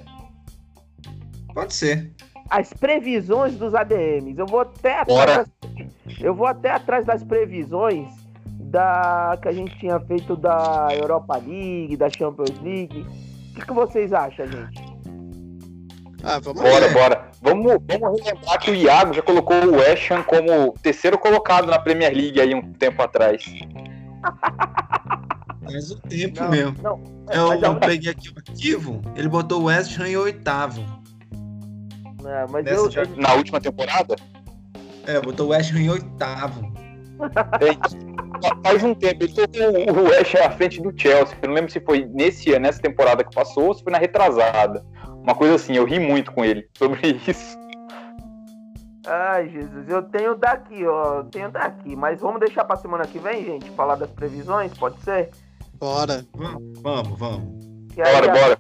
Pode ser. As previsões dos ADMs. Eu vou até atrás das, Eu vou até atrás das previsões da que a gente tinha feito da Europa League, da Champions League. O que, que vocês acham, gente? Ah, vamos Bora, ver. bora. Vamos, vamos relembrar que o Iago já colocou o West Ham como terceiro colocado na Premier League aí um tempo atrás. Faz o tempo Não, mesmo. não. Eu, eu única- peguei aqui o arquivo, ele botou o West Ham em oitavo. É, mas eu, já- Na última temporada? É, botou o West Ham em oitavo. É, faz um tempo. Ele colocou o West à frente do Chelsea. Eu não lembro se foi nesse ano, nessa temporada que passou, ou se foi na retrasada. Uma coisa assim, eu ri muito com ele sobre isso. Ai, Jesus, eu tenho daqui, ó. Eu tenho daqui. Mas vamos deixar pra semana que vem, gente, falar das previsões, pode ser? Bora. Vamos, vamos, vamos. Aí Bora, já- bora.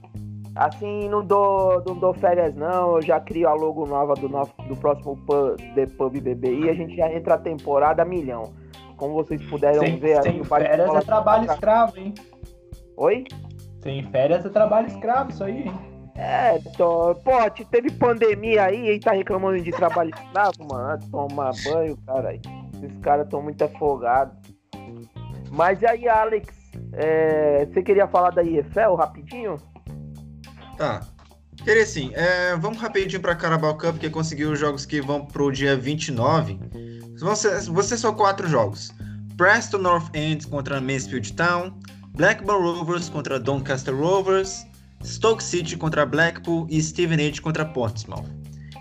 Assim, não dou, não dou férias, não. Eu já crio a logo nova do, nosso, do próximo pub, The Pub BBI. A gente já entra a temporada milhão. Como vocês puderam Sem, ver sem férias é trabalho escravo, hein? Oi? Sem férias é trabalho escravo, isso aí, hein? É, tô... pô, te- teve pandemia aí e tá reclamando de trabalho escravo, mano. Tomar banho, cara. Esses caras tão muito afogados. Mas e aí, Alex, é, você queria falar da IFL rapidinho? Tá. Queria assim, é, vamos rapidinho pra Carabao Cup, que conseguiu os jogos que vão pro dia 29. Vão ser, vão só quatro jogos. Preston North End contra Mansfield Town, Blackburn Rovers contra Doncaster Rovers, Stoke City contra Blackpool e Stevenage contra Portsmouth.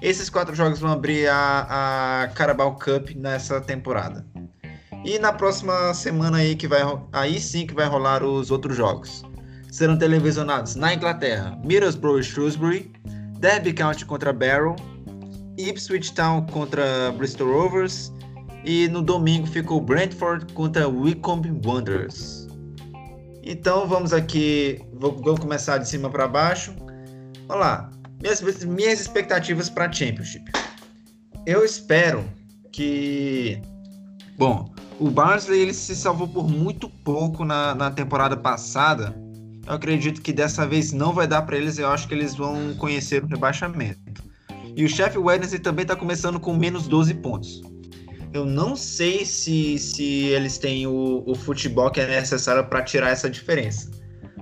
Esses quatro jogos vão abrir a, a Carabao Cup nessa temporada. E na próxima semana aí que vai aí sim que vai rolar os outros jogos serão televisionados na Inglaterra, Middlesbrough e Shrewsbury, Derby County contra Barrow, Ipswich Town contra Bristol Rovers e no domingo ficou Brentford contra Wycombe Wanderers. Então vamos aqui, vou- começar de cima para baixo. Vamos lá, minhas, minhas expectativas para a Championship. Eu espero que, bom, O Barnsley ele se salvou por muito pouco na, na temporada passada. Eu acredito que dessa vez não vai dar para eles. Eu acho que eles vão conhecer o rebaixamento. E o Sheffield Wednesday também está começando com menos 12 pontos. Eu não sei se, se eles têm o, o futebol que é necessário para tirar essa diferença.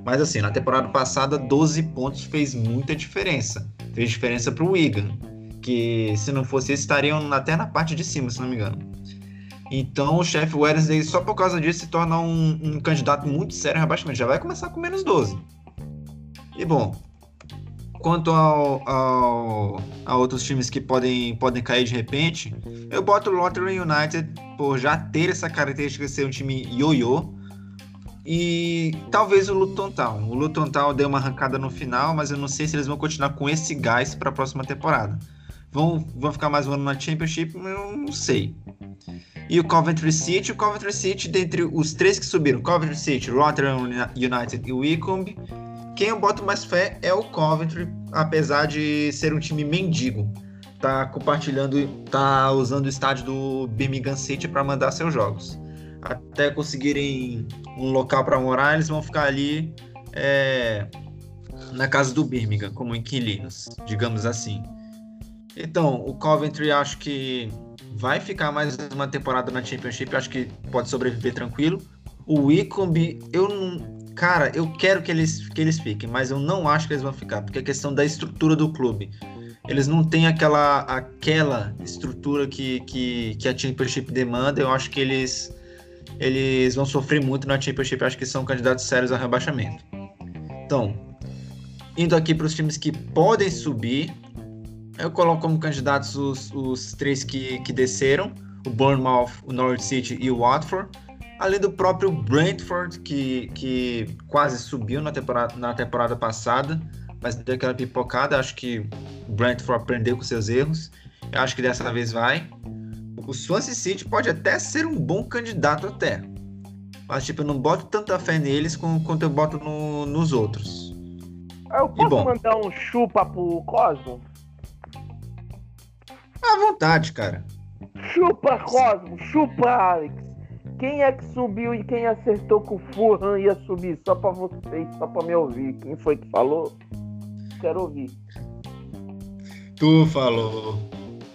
Mas assim, na temporada passada, 12 pontos fez muita diferença. Fez diferença para o Wigan, que se não fosse estariam até na parte de cima, se não me engano. Então o Sheffield Wednesday, só por causa disso, se torna um, um candidato muito sério ao rebaixamento. Já vai começar com menos 12. E bom, quanto ao, ao, a outros times que podem, podem cair de repente, eu boto o Lottery United por já ter essa característica de ser um time ioiô. E talvez o Luton Town. O Luton Town deu uma arrancada no final, mas eu não sei se eles vão continuar com esse gás para a próxima temporada. Vão, vão ficar mais um ano na Championship? Eu não sei. E o Coventry City, o Coventry City, dentre os três que subiram, Coventry City, Rotherham United e Wycombe, quem eu boto mais fé é o Coventry, apesar de ser um time mendigo. Tá compartilhando, tá usando o estádio do Birmingham City para mandar seus jogos. Até conseguirem um local para morar, eles vão ficar ali é, na casa do Birmingham, como inquilinos, digamos assim. Então, o Coventry acho que vai ficar mais uma temporada na Championship, acho que pode sobreviver tranquilo. O Wycombe, eu não. Cara, eu quero que eles, que eles fiquem, mas eu não acho que eles vão ficar, porque é questão da estrutura do clube. Eles não têm aquela, aquela estrutura que, que, que a Championship demanda. Eu acho que eles, eles vão sofrer muito na Championship. Eu acho que são candidatos sérios ao rebaixamento. Então, indo aqui para os times que podem subir, eu coloco como candidatos os, os três que, que desceram: o Bournemouth, o Norwich City e o Watford. Além do próprio Brentford, que, que quase subiu na temporada, na temporada passada, mas deu aquela pipocada. Acho que o Brentford aprendeu com seus erros. Eu acho que dessa vez vai. O Swansea City pode até ser um bom candidato até. Mas, tipo, eu não boto tanta fé neles quanto eu boto no, nos outros. Eu posso mandar um chupa pro Cosmo? À vontade, cara. Chupa, Cosmo, chupa, Alex. Quem é que subiu e quem acertou que o Fulham ia subir? Só pra vocês, só pra me ouvir. Quem foi que falou? Quero ouvir. Tu falou.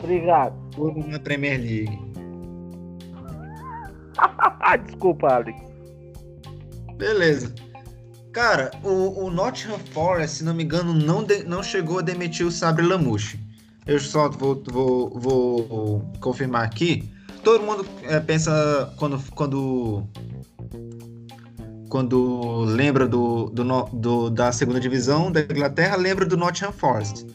Obrigado. Tudo na Premier League. Desculpa, Alex. Beleza. Cara, o, o Nottingham Forest, se não me engano, não, de- não chegou a demitir o Sabre Lamouche. Eu só vou, vou, vou confirmar aqui. Todo mundo é, pensa quando, quando, quando lembra do, do, do- da segunda divisão da Inglaterra, lembra do Nottingham Forest.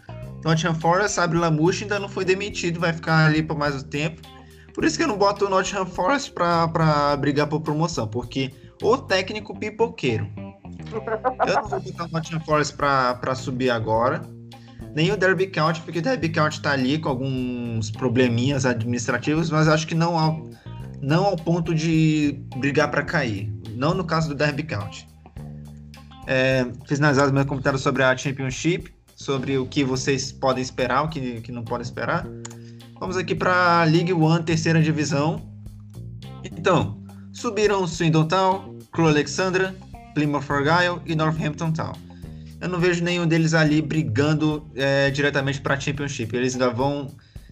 Nottingham Forest, Sabre Lamouche ainda não foi demitido, vai ficar ali por mais um tempo. Por isso que eu não boto o Nottingham Forest pra brigar por promoção, porque o técnico pipoqueiro. Eu não vou botar o Nottingham Forest pra subir agora. Nem o Derby County, porque o Derby County tá ali com alguns probleminhas administrativos, mas acho que não ao, não ao ponto de brigar para cair. Não no caso do Derby County. É, finalizado meu comentário sobre a Championship, sobre o que vocês podem esperar, o que, que não podem esperar. Vamos aqui para League One, terceira divisão. Então, subiram Swindon Town, Crew Alexandra, Plymouth Argyle e Northampton Town. Eu não vejo nenhum deles ali brigando é, diretamente para Championship. Eles ainda vão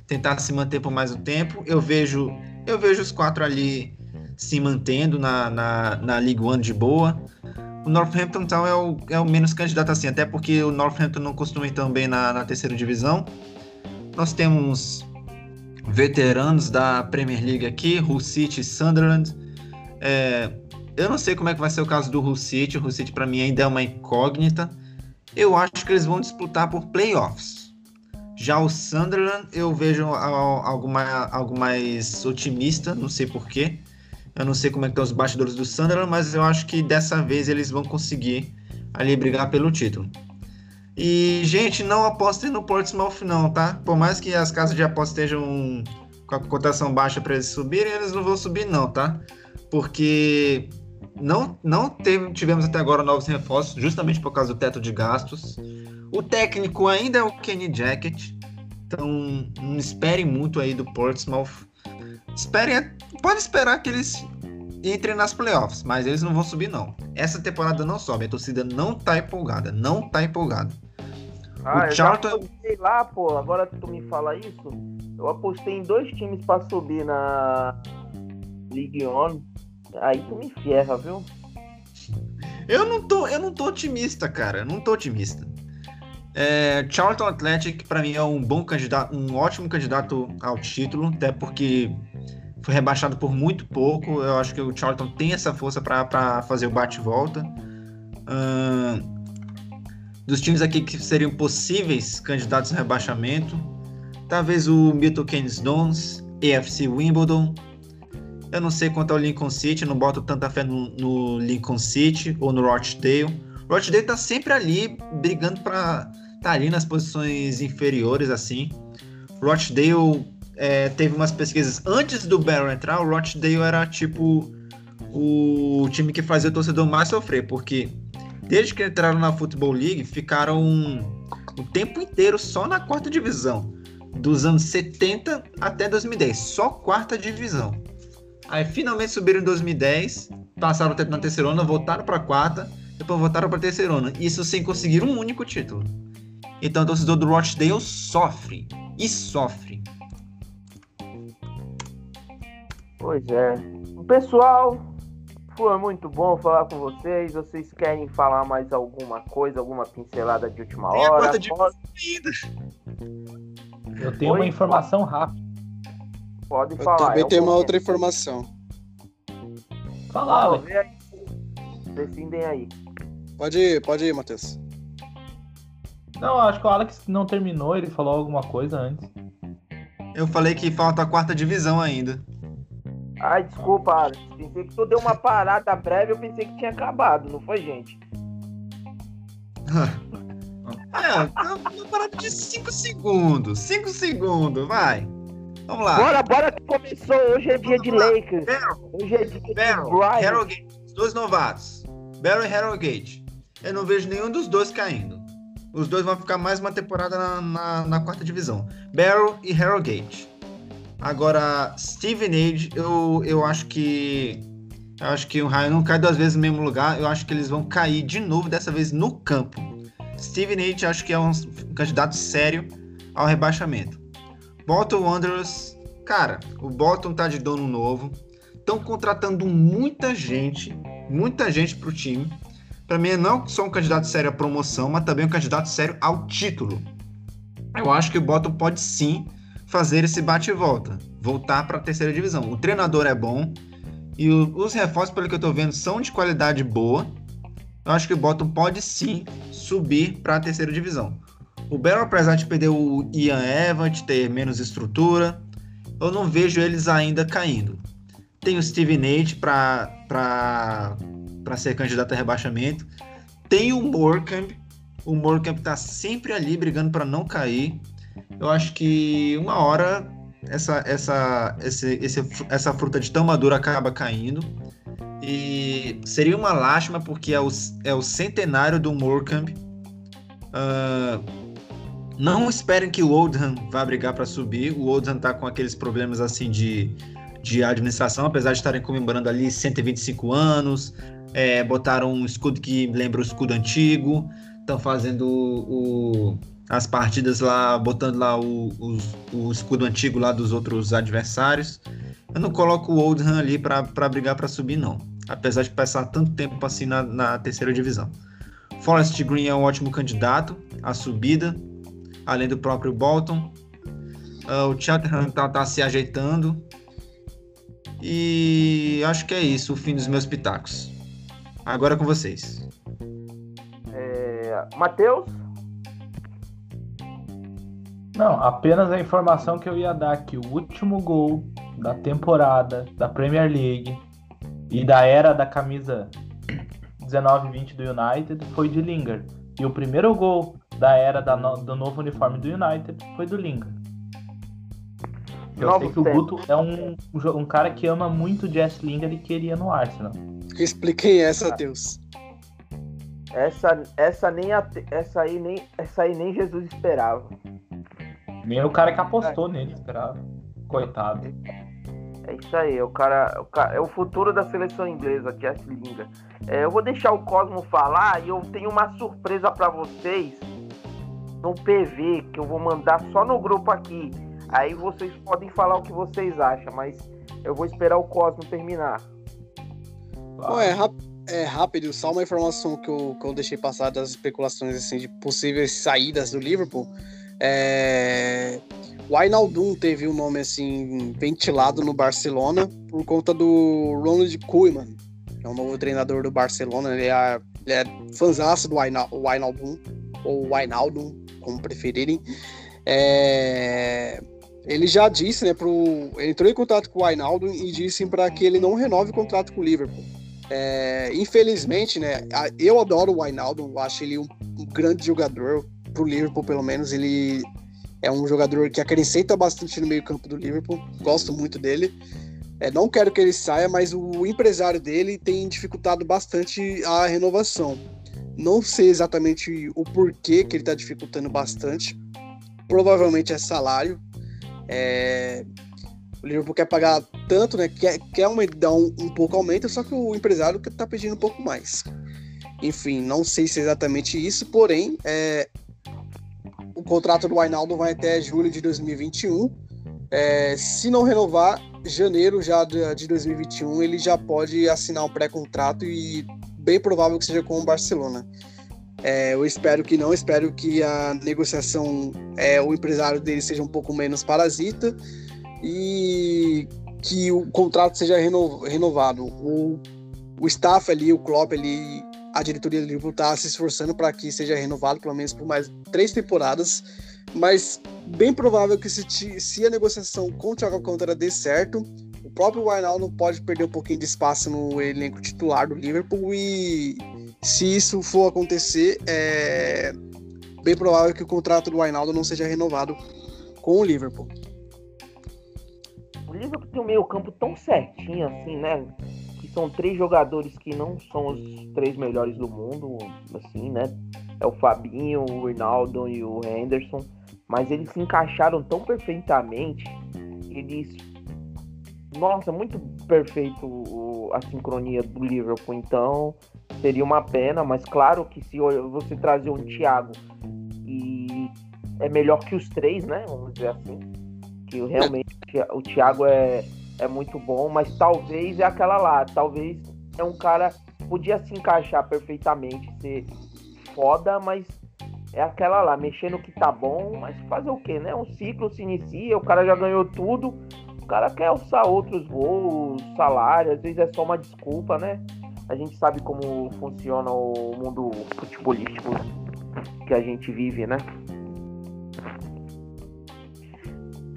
tentar se manter por mais um tempo. Eu vejo, eu vejo os quatro ali se mantendo na, na, na League One de boa. O Northampton Town é o, é o menos candidato assim, até porque o Northampton não costuma ir tão bem na, na terceira divisão. Nós temos veteranos da Premier League aqui, Hull City Sunderland. É, eu não sei como é que vai ser o caso do Hull City. O Hull City para mim ainda é uma incógnita. Eu acho que eles vão disputar por playoffs. Já o Sunderland eu vejo algo mais, algo mais otimista, não sei porquê. Eu não sei como é que estão os bastidores do Sunderland, mas eu acho que dessa vez eles vão conseguir ali brigar pelo título. E, gente, não apostem no Portsmouth não, tá? Por mais que as casas de aposta estejam com a cotação baixa para eles subirem, eles não vão subir não, tá? Porque não, não teve, tivemos até agora novos reforços, justamente por causa do teto de gastos. O técnico ainda é o Kenny Jackett, então não esperem muito aí do Portsmouth. Esperem, pode esperar que eles entrem nas playoffs, mas eles não vão subir não. Essa temporada não sobe, a torcida não tá empolgada, não tá empolgada. Ah, O eu Charlton- já lá, pô. Agora que tu me fala isso, eu apostei em dois times pra subir na League On. Aí tu me ferra, viu? Eu não tô, eu não tô otimista, cara. Eu não tô otimista. É, Charlton Athletic, pra mim, é um bom candidato, um ótimo candidato ao título, até porque foi rebaixado por muito pouco. Eu acho que o Charlton tem essa força pra fazer o bate-volta. Dos times aqui que seriam possíveis candidatos ao rebaixamento, talvez o Milton Keynes Dons, AFC Wimbledon, eu não sei quanto ao Lincoln City, não boto tanta fé no, no Lincoln City ou no Rochdale. Rochdale tá sempre ali, brigando pra tá ali nas posições inferiores, assim. Rochdale é, teve umas pesquisas antes do Barrow entrar, o Rochdale era tipo o time que fazia o torcedor mais sofrer, porque desde que entraram na Football League, ficaram o tempo inteiro só na quarta divisão. Dos anos 70 até 2010, só quarta divisão. Aí finalmente subiram em 2010, passaram o tempo na terceirona, voltaram para quarta, depois voltaram para terceirona. Isso sem conseguir um único título. Então o torcedor do Rochdale sofre. E sofre. Pois é. Pessoal, foi muito bom falar com vocês. Vocês querem falar mais alguma coisa, alguma pincelada de última Tem a hora? quarta de- Pode, Eu tenho Oi? uma informação rápida. Pode Eu falar. também é tenho uma outra informação. Fala, vê aí. Decidem aí. Pode ir, pode ir, Matheus. Não, acho que o Alex não terminou, ele falou alguma coisa antes. Eu falei que falta a quarta divisão ainda. Ai, desculpa, Alex. Pensei que tu deu uma parada breve, eu pensei que tinha acabado, não foi, gente? É, uma parada de 5 segundos. 5 segundos, vai. Vamos lá. Bora, bora que começou. Hoje é dia de Vamos lá. Lakers. Barrow, Hoje é dia de Barrow, Brian. Harrogate, os dois novatos. Barrow e Harrogate. Eu não vejo nenhum dos dois caindo. Os dois vão ficar mais uma temporada na, na, na quarta divisão. Barrow e Harrogate. Agora, Steven Age, eu, eu acho que. Eu acho que o raio não cai duas vezes no mesmo lugar. Eu acho que eles vão cair de novo, dessa vez no campo. Steven Age acho que é um candidato sério ao rebaixamento. Bolton Wanderers, cara, o Bolton tá de dono novo. Estão contratando muita gente, muita gente pro time. Para mim, não só um candidato sério à promoção, mas também um candidato sério ao título. Eu acho que o Bolton pode sim fazer esse bate e volta, voltar para a terceira divisão. O treinador é bom e o- os reforços, pelo que eu tô vendo, são de qualidade boa. Eu acho que o Bolton pode sim subir para a terceira divisão. O Barrow, apesar de perder o Ian Evans, ter menos estrutura, eu não vejo eles ainda caindo. Tem o Steven Nate para ser candidato a rebaixamento. Tem o Morecambe. O Morecambe tá sempre ali brigando para não cair. Eu acho que uma hora essa, essa, esse, esse- essa fruta de tão madura acaba caindo. E seria uma lástima porque é o, é o centenário do Morecambe. Ah, não esperem que o Oldham vá brigar para subir. O Oldham tá com aqueles problemas assim de, de administração, apesar de estarem comemorando ali 125 anos. é, botaram um escudo que lembra o escudo antigo. Estão fazendo o, as partidas lá, botando lá o, o escudo antigo lá dos outros adversários. Eu não coloco o Oldham ali para brigar para subir, não. Apesar de passar tanto tempo assim na, na terceira divisão. Forest Green é um ótimo candidato à subida, além do próprio Bolton. Ah, o Cheltenham tá, tá se ajeitando. E acho que é isso, o fim dos meus pitacos. Agora é com vocês. É, Matheus? Não, apenas a informação que eu ia dar que o último gol da temporada da Premier League e da era da camisa 19-20 do United foi de Lingard. E o primeiro gol da era da no- do novo uniforme do United foi do Lingard. Eu Novo sei que o tempo. Guto é um, um cara que ama muito o Jess Lingard e queria no Arsenal. Expliquem essa, Deus. Essa, essa, nem a- essa, aí nem, essa aí nem Jesus esperava. Nem o cara que apostou nele, esperava. Coitado. É isso aí, o cara, o cara é o futuro da seleção inglesa, Jess Lingard. É, eu vou deixar o Cosmo falar e eu tenho uma surpresa para vocês no PV que eu vou mandar só no grupo aqui. Aí vocês podem falar o que vocês acham, mas eu vou esperar o Cosmo terminar. Bom, é, é rápido, só uma informação que eu, que eu deixei passar das especulações assim, de possíveis saídas do Liverpool. É... O Ainaldum teve um nome assim ventilado no Barcelona por conta do Ronald Koeman, que é o novo treinador do Barcelona. Ele é, ele é fãzaço do Ainal- o Ainaldum, ou Ainaldum, como preferirem. É, Ele já disse, né, pro... ele entrou em contato com o Ainaldum e disse para que ele não renove o contrato com o Liverpool. É, infelizmente, né, eu adoro o Wijnaldum, eu acho ele um, um grande jogador, pro Liverpool pelo menos, ele é um jogador que acrescenta bastante no meio campo do Liverpool, gosto muito dele. É, não quero que ele saia, mas o empresário dele tem dificultado bastante a renovação. Não sei exatamente o porquê que ele está dificultando bastante. Provavelmente é salário. É, o Liverpool quer pagar tanto, né? Quer, quer uma, dar um, um pouco aumento, só que o empresário tá pedindo um pouco mais. Enfim, não sei se é exatamente isso, porém, é, contrato do Wijnaldum vai até julho de 2021. É, se não renovar, janeiro já de, de 2021, ele já pode assinar um pré-contrato e bem provável que seja com o Barcelona. É, eu espero que não, espero que a negociação, é, o empresário dele seja um pouco menos parasita e que o contrato seja reno- renovado. O, o staff ali, o Klopp ali, a diretoria do Liverpool está se esforçando para que seja renovado pelo menos por mais três temporadas, mas bem provável que se, se a negociação com o Thiago Alcântara dê certo, o próprio Wijnaldum pode perder um pouquinho de espaço no elenco titular do Liverpool e se isso for acontecer, é bem provável que o contrato do Wijnaldum não seja renovado com o Liverpool. O Liverpool tem um meio campo tão certinho assim, né? São três jogadores que não são os três melhores do mundo, assim, né? É o Fabinho, o Ronaldo e o Henderson. Mas eles se encaixaram tão perfeitamente. Eles. Nossa, muito perfeito a sincronia do Liverpool. Então, seria uma pena. Mas claro que se você trazer um Thiago e é melhor que os três, né? Vamos dizer assim. Que realmente o Thiago é, é muito bom, mas talvez é aquela lá. Talvez é um cara podia se encaixar perfeitamente, ser foda, mas é aquela lá, mexendo no que tá bom, mas fazer o quê, né? Um ciclo se inicia, o cara já ganhou tudo, o cara quer alçar outros voos, salário, às vezes é só uma desculpa, né? A gente sabe como funciona o mundo futebolístico que a gente vive, né?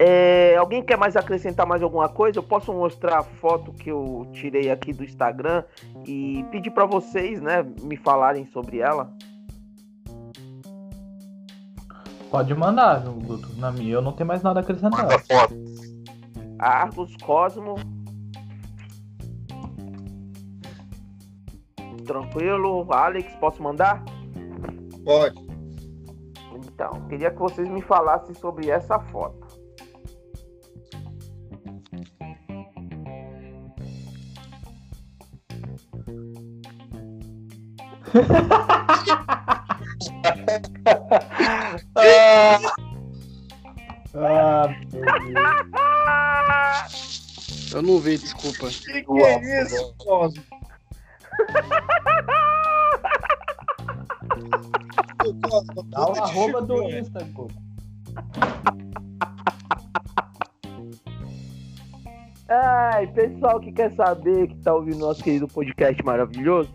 É, alguém quer mais acrescentar mais alguma coisa? Eu posso mostrar a foto que eu tirei aqui do Instagram e pedir para vocês, né, me falarem sobre ela. Pode mandar, Guto. Na minha eu não tenho mais nada a acrescentar. Manda foto. Argos Cosmo. Tranquilo, Alex, posso mandar? Pode. Então, queria que vocês me falassem sobre essa foto. Ah, Deus. Eu não vi, desculpa. Que que é isso, Cosmo? Dá o arroba do Insta. Ai, pessoal que quer saber, que tá ouvindo nosso querido podcast maravilhoso,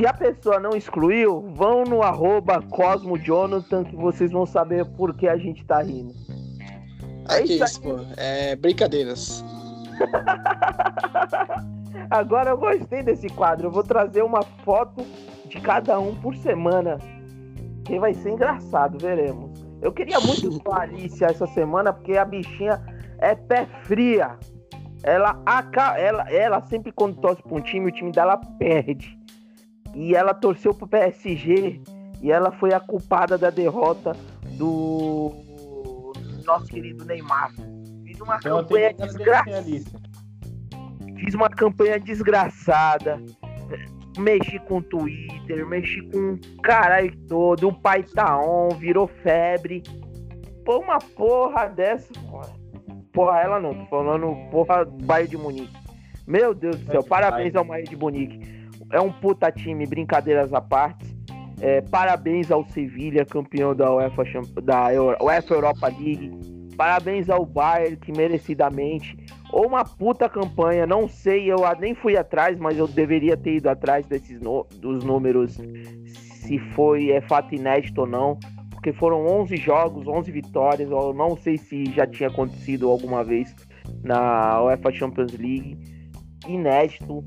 se a pessoa não excluiu, vão no arroba Cosmo Jonathan que vocês vão saber por que a gente tá rindo. É que isso isso, pô. É brincadeiras. Agora eu gostei desse quadro. Eu vou trazer uma foto de cada um por semana. Que vai ser engraçado, veremos. Eu queria muito com a essa semana, porque a bichinha é pé fria. Ela, ela, ela sempre quando torce pra um time, o time dela perde. E ela torceu pro PSG e ela foi a culpada da derrota do nosso querido Neymar. Fiz uma Então campanha desgraçada. Fiz uma campanha desgraçada. Mexi com o Twitter, mexi com o caralho todo. O pai tá on, virou febre. Pô, uma porra dessa. Porra, ela não, tô falando porra Bayern de Munique. Meu Deus do céu, É, parabéns ao Bayern de Munique. É um puta time, brincadeiras à parte. É, parabéns ao Sevilha, campeão da UEFA, da UEFA Europa League. Parabéns ao Bayern, que merecidamente. Ou uma puta campanha, não sei, eu nem fui atrás, mas eu deveria ter ido atrás desses dos números, se foi é, fato inédito ou não. Porque foram 11 jogos, 11 vitórias, eu não sei se já tinha acontecido alguma vez na UEFA Champions League. Inédito.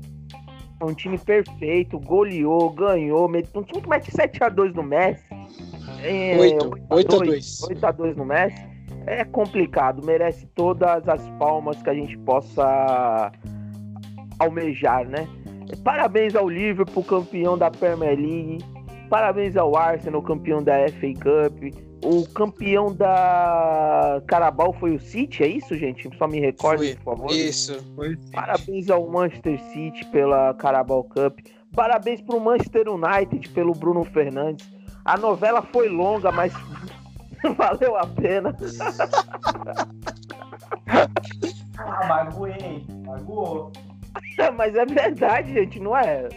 Um time perfeito, goleou, ganhou, um time que mete 7x2 no Messi. É, 8, 8 a 2. 2. 8x2 no Messi. É complicado, merece todas as palmas que a gente possa almejar, né? Parabéns ao Liverpool, campeão da Premier League. Parabéns ao Arsenal, campeão da FA Cup. O campeão da Carabao foi o City, é isso, gente? Só me recorde, Foi. por favor. Isso. Parabéns ao Manchester City pela Carabao Cup. Parabéns pro Manchester United pelo Bruno Fernandes. A novela foi longa, mas valeu a pena. Ah, magoei. Magoou. mas é verdade, gente, não é?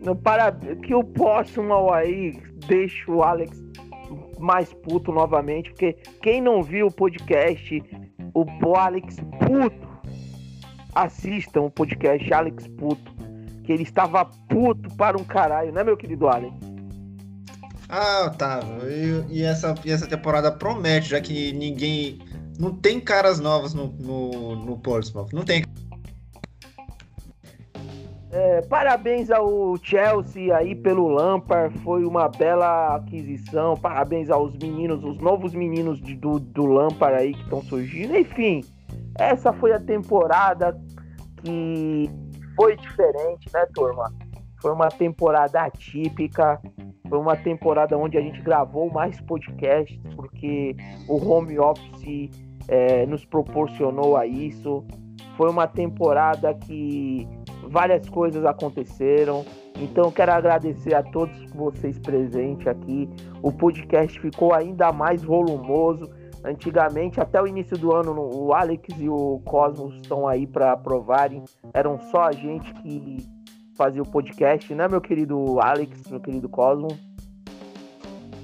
Não, Para que o próximo aí deixa o Alex mais puto novamente, porque quem não viu o podcast, o Alex puto, assistam o podcast Alex puto, que ele estava puto para um caralho, né, meu querido Alex? Ah, Otávio, e, e essa, e essa temporada promete, já que ninguém. Não tem caras novas no, no, no Portsmouth. Não tem. É, parabéns ao Chelsea aí pelo Lampard, foi uma bela aquisição. Parabéns aos meninos, os novos meninos de- do, do Lampard aí que estão surgindo. Enfim, essa foi a temporada que foi diferente, né, turma? Foi uma temporada atípica. Foi uma temporada onde a gente gravou mais podcasts, porque o home office é, nos proporcionou a isso. Foi uma temporada que várias coisas aconteceram. Então quero agradecer a todos vocês presentes aqui. O podcast ficou ainda mais volumoso. Antigamente, até o início do ano, o Alex e o Cosmos estão aí para provarem. Eram só a gente que fazia o podcast, né, meu querido Alex, meu querido Cosmo?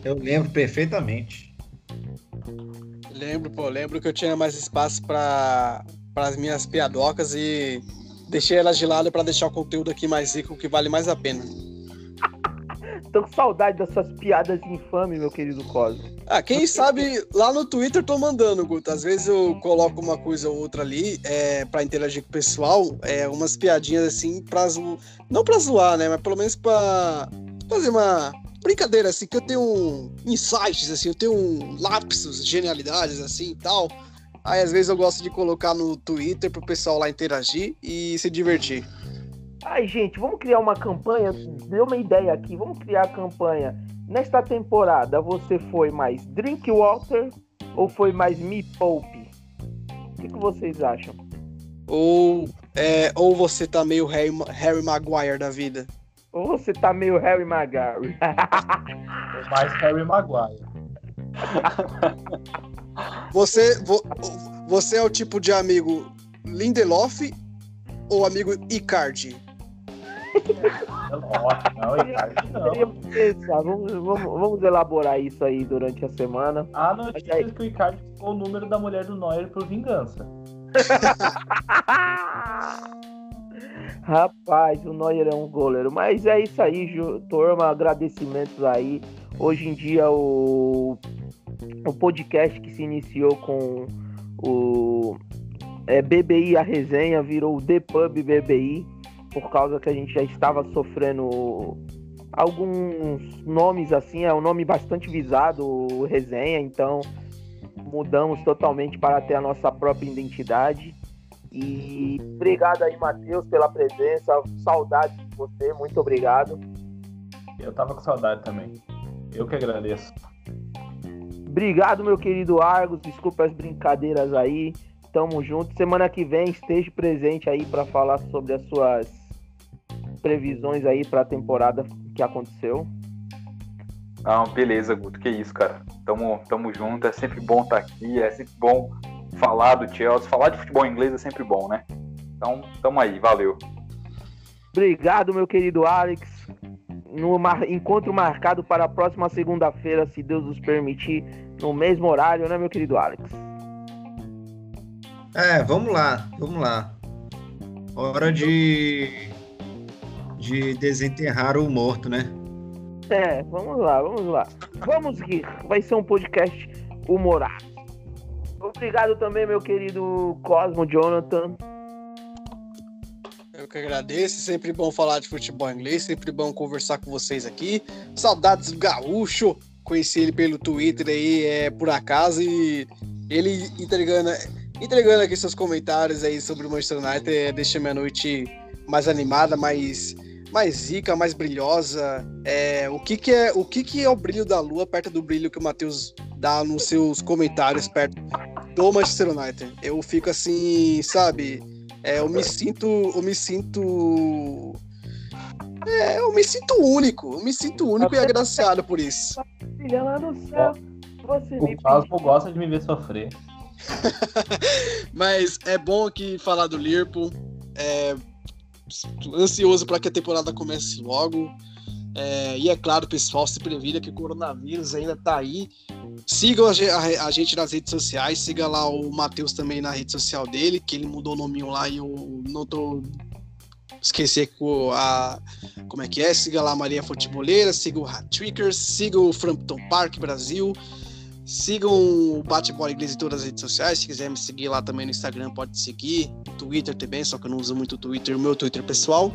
Eu lembro perfeitamente. Lembro, pô, lembro que eu tinha mais espaço para as minhas piadocas e deixei elas de lado para deixar o conteúdo aqui mais rico, que vale mais a pena. Tô com saudade das suas piadas infames, meu querido Cosmo. Ah, quem sabe lá no Twitter tô mandando, Guto. Às vezes eu coloco uma coisa ou outra ali é, para interagir com o pessoal, é, umas piadinhas assim pra zo... não pra zoar, né? Mas pelo menos pra fazer uma brincadeira assim, que eu tenho um insights, assim, eu tenho um lapsos, genialidades assim e tal. Aí às vezes eu gosto de colocar no Twitter pro pessoal lá interagir e se divertir. Ai, gente, vamos criar uma campanha. Deu uma ideia aqui. Vamos criar a campanha. Nesta temporada, você foi mais Drink Water ou foi mais Me Poupe? O que, que vocês acham? Ou, é, ou você tá meio Harry, Harry Maguire da vida. Ou você tá meio Harry Maguire? Ou mais Harry Maguire. Você, vo- você é o tipo de amigo Lindelof ou amigo Icardi? Não, não, Ricardo, não. Vamos, vamos, vamos elaborar isso aí durante a semana. Há notícias que o Ricardo ficou o número da mulher do Neuer por vingança. Rapaz, o Neuer é um goleiro. Mas é isso aí, turma. Agradecimentos aí. Hoje em dia, o, o podcast que se iniciou com o é, BBI, a resenha, virou o The Pub BBI. Por causa que a gente já estava sofrendo alguns nomes assim. É um nome bastante visado, resenha. Então, mudamos totalmente para ter a nossa própria identidade. E obrigado aí, Matheus, pela presença. Saudade de você, muito obrigado. Eu tava com saudade também. Eu que agradeço. Obrigado, meu querido Argos. Desculpa as brincadeiras aí. tamo junto. Semana que vem esteja presente aí para falar sobre as suas previsões aí para a temporada que aconteceu. Ah, beleza, Guto. Que isso, cara. Tamo, tamo junto. É sempre bom estar aqui. É sempre bom falar do Chelsea. Falar de futebol inglês é sempre bom, né? Então, tamo aí. Valeu. Obrigado, meu querido Alex. No mar... encontro marcado para a próxima segunda-feira, se Deus nos permitir, no mesmo horário, né, meu querido Alex? É, vamos lá, vamos lá. Hora de de desenterrar o morto, né? É, vamos lá, vamos lá. Vamos rir. Vai ser um podcast humorado. Obrigado também, meu querido Cosmo Jonathan. Que agradeço, sempre bom falar de futebol inglês, sempre bom conversar com vocês aqui. Saudades do Gaúcho, conheci ele pelo Twitter aí, é por acaso, e ele entregando, entregando aqui seus comentários aí sobre o Manchester United, é, deixa minha noite mais animada, mais mais zica, mais brilhosa. É, o que, que é o que, que é o brilho da lua perto do brilho que o Matheus dá nos seus comentários perto do Manchester United? Eu fico assim, sabe? É, eu me sinto, eu me sinto, é, eu me sinto único, eu me sinto único e agraciado por isso. Filha lá no céu, você me O Cosmo gosta de me ver sofrer. Mas é bom aqui falar do Liverpool. É, ansioso para que a temporada comece logo. É, e é claro, pessoal, se previna que o coronavírus ainda tá aí. Sigam a, gente nas redes sociais, siga lá o Matheus também na rede social dele, que ele mudou o nominho lá e eu não tô esquecer a como é que é, siga lá a Maria Futeboleira, siga o Hat-Trickers, siga o Frampton Park Brasil, sigam o Bate-Bola Inglês em todas as redes sociais, se quiser me seguir lá também no Instagram, pode seguir, Twitter também, só que eu não uso muito o Twitter, o meu Twitter pessoal.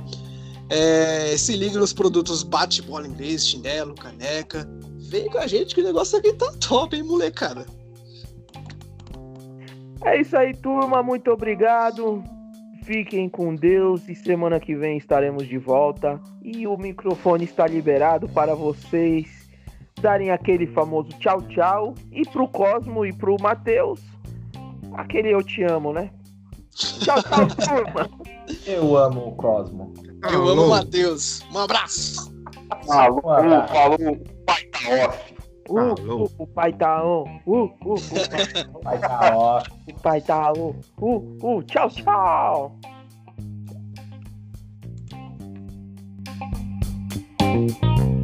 É, se liga nos produtos Bate-Bola Inglês, chinelo, caneca, vem com a gente que o negócio aqui tá top, hein, molecada. É isso aí, turma. Muito obrigado. Fiquem com Deus e semana que vem estaremos de volta. E o microfone está liberado para vocês darem aquele famoso tchau, tchau. E pro Cosmo e pro Matheus, aquele eu te amo, né? Tchau, tchau, turma. Eu amo o Cosmo. Eu amo o Matheus. Um abraço. Falou, abraço. falou, pai tá off. Uh, Alô. uh, o pai tá on. Uh, uh, o pai, tá ó. o pai tá on. Uh, uh, tchau, tchau. Thank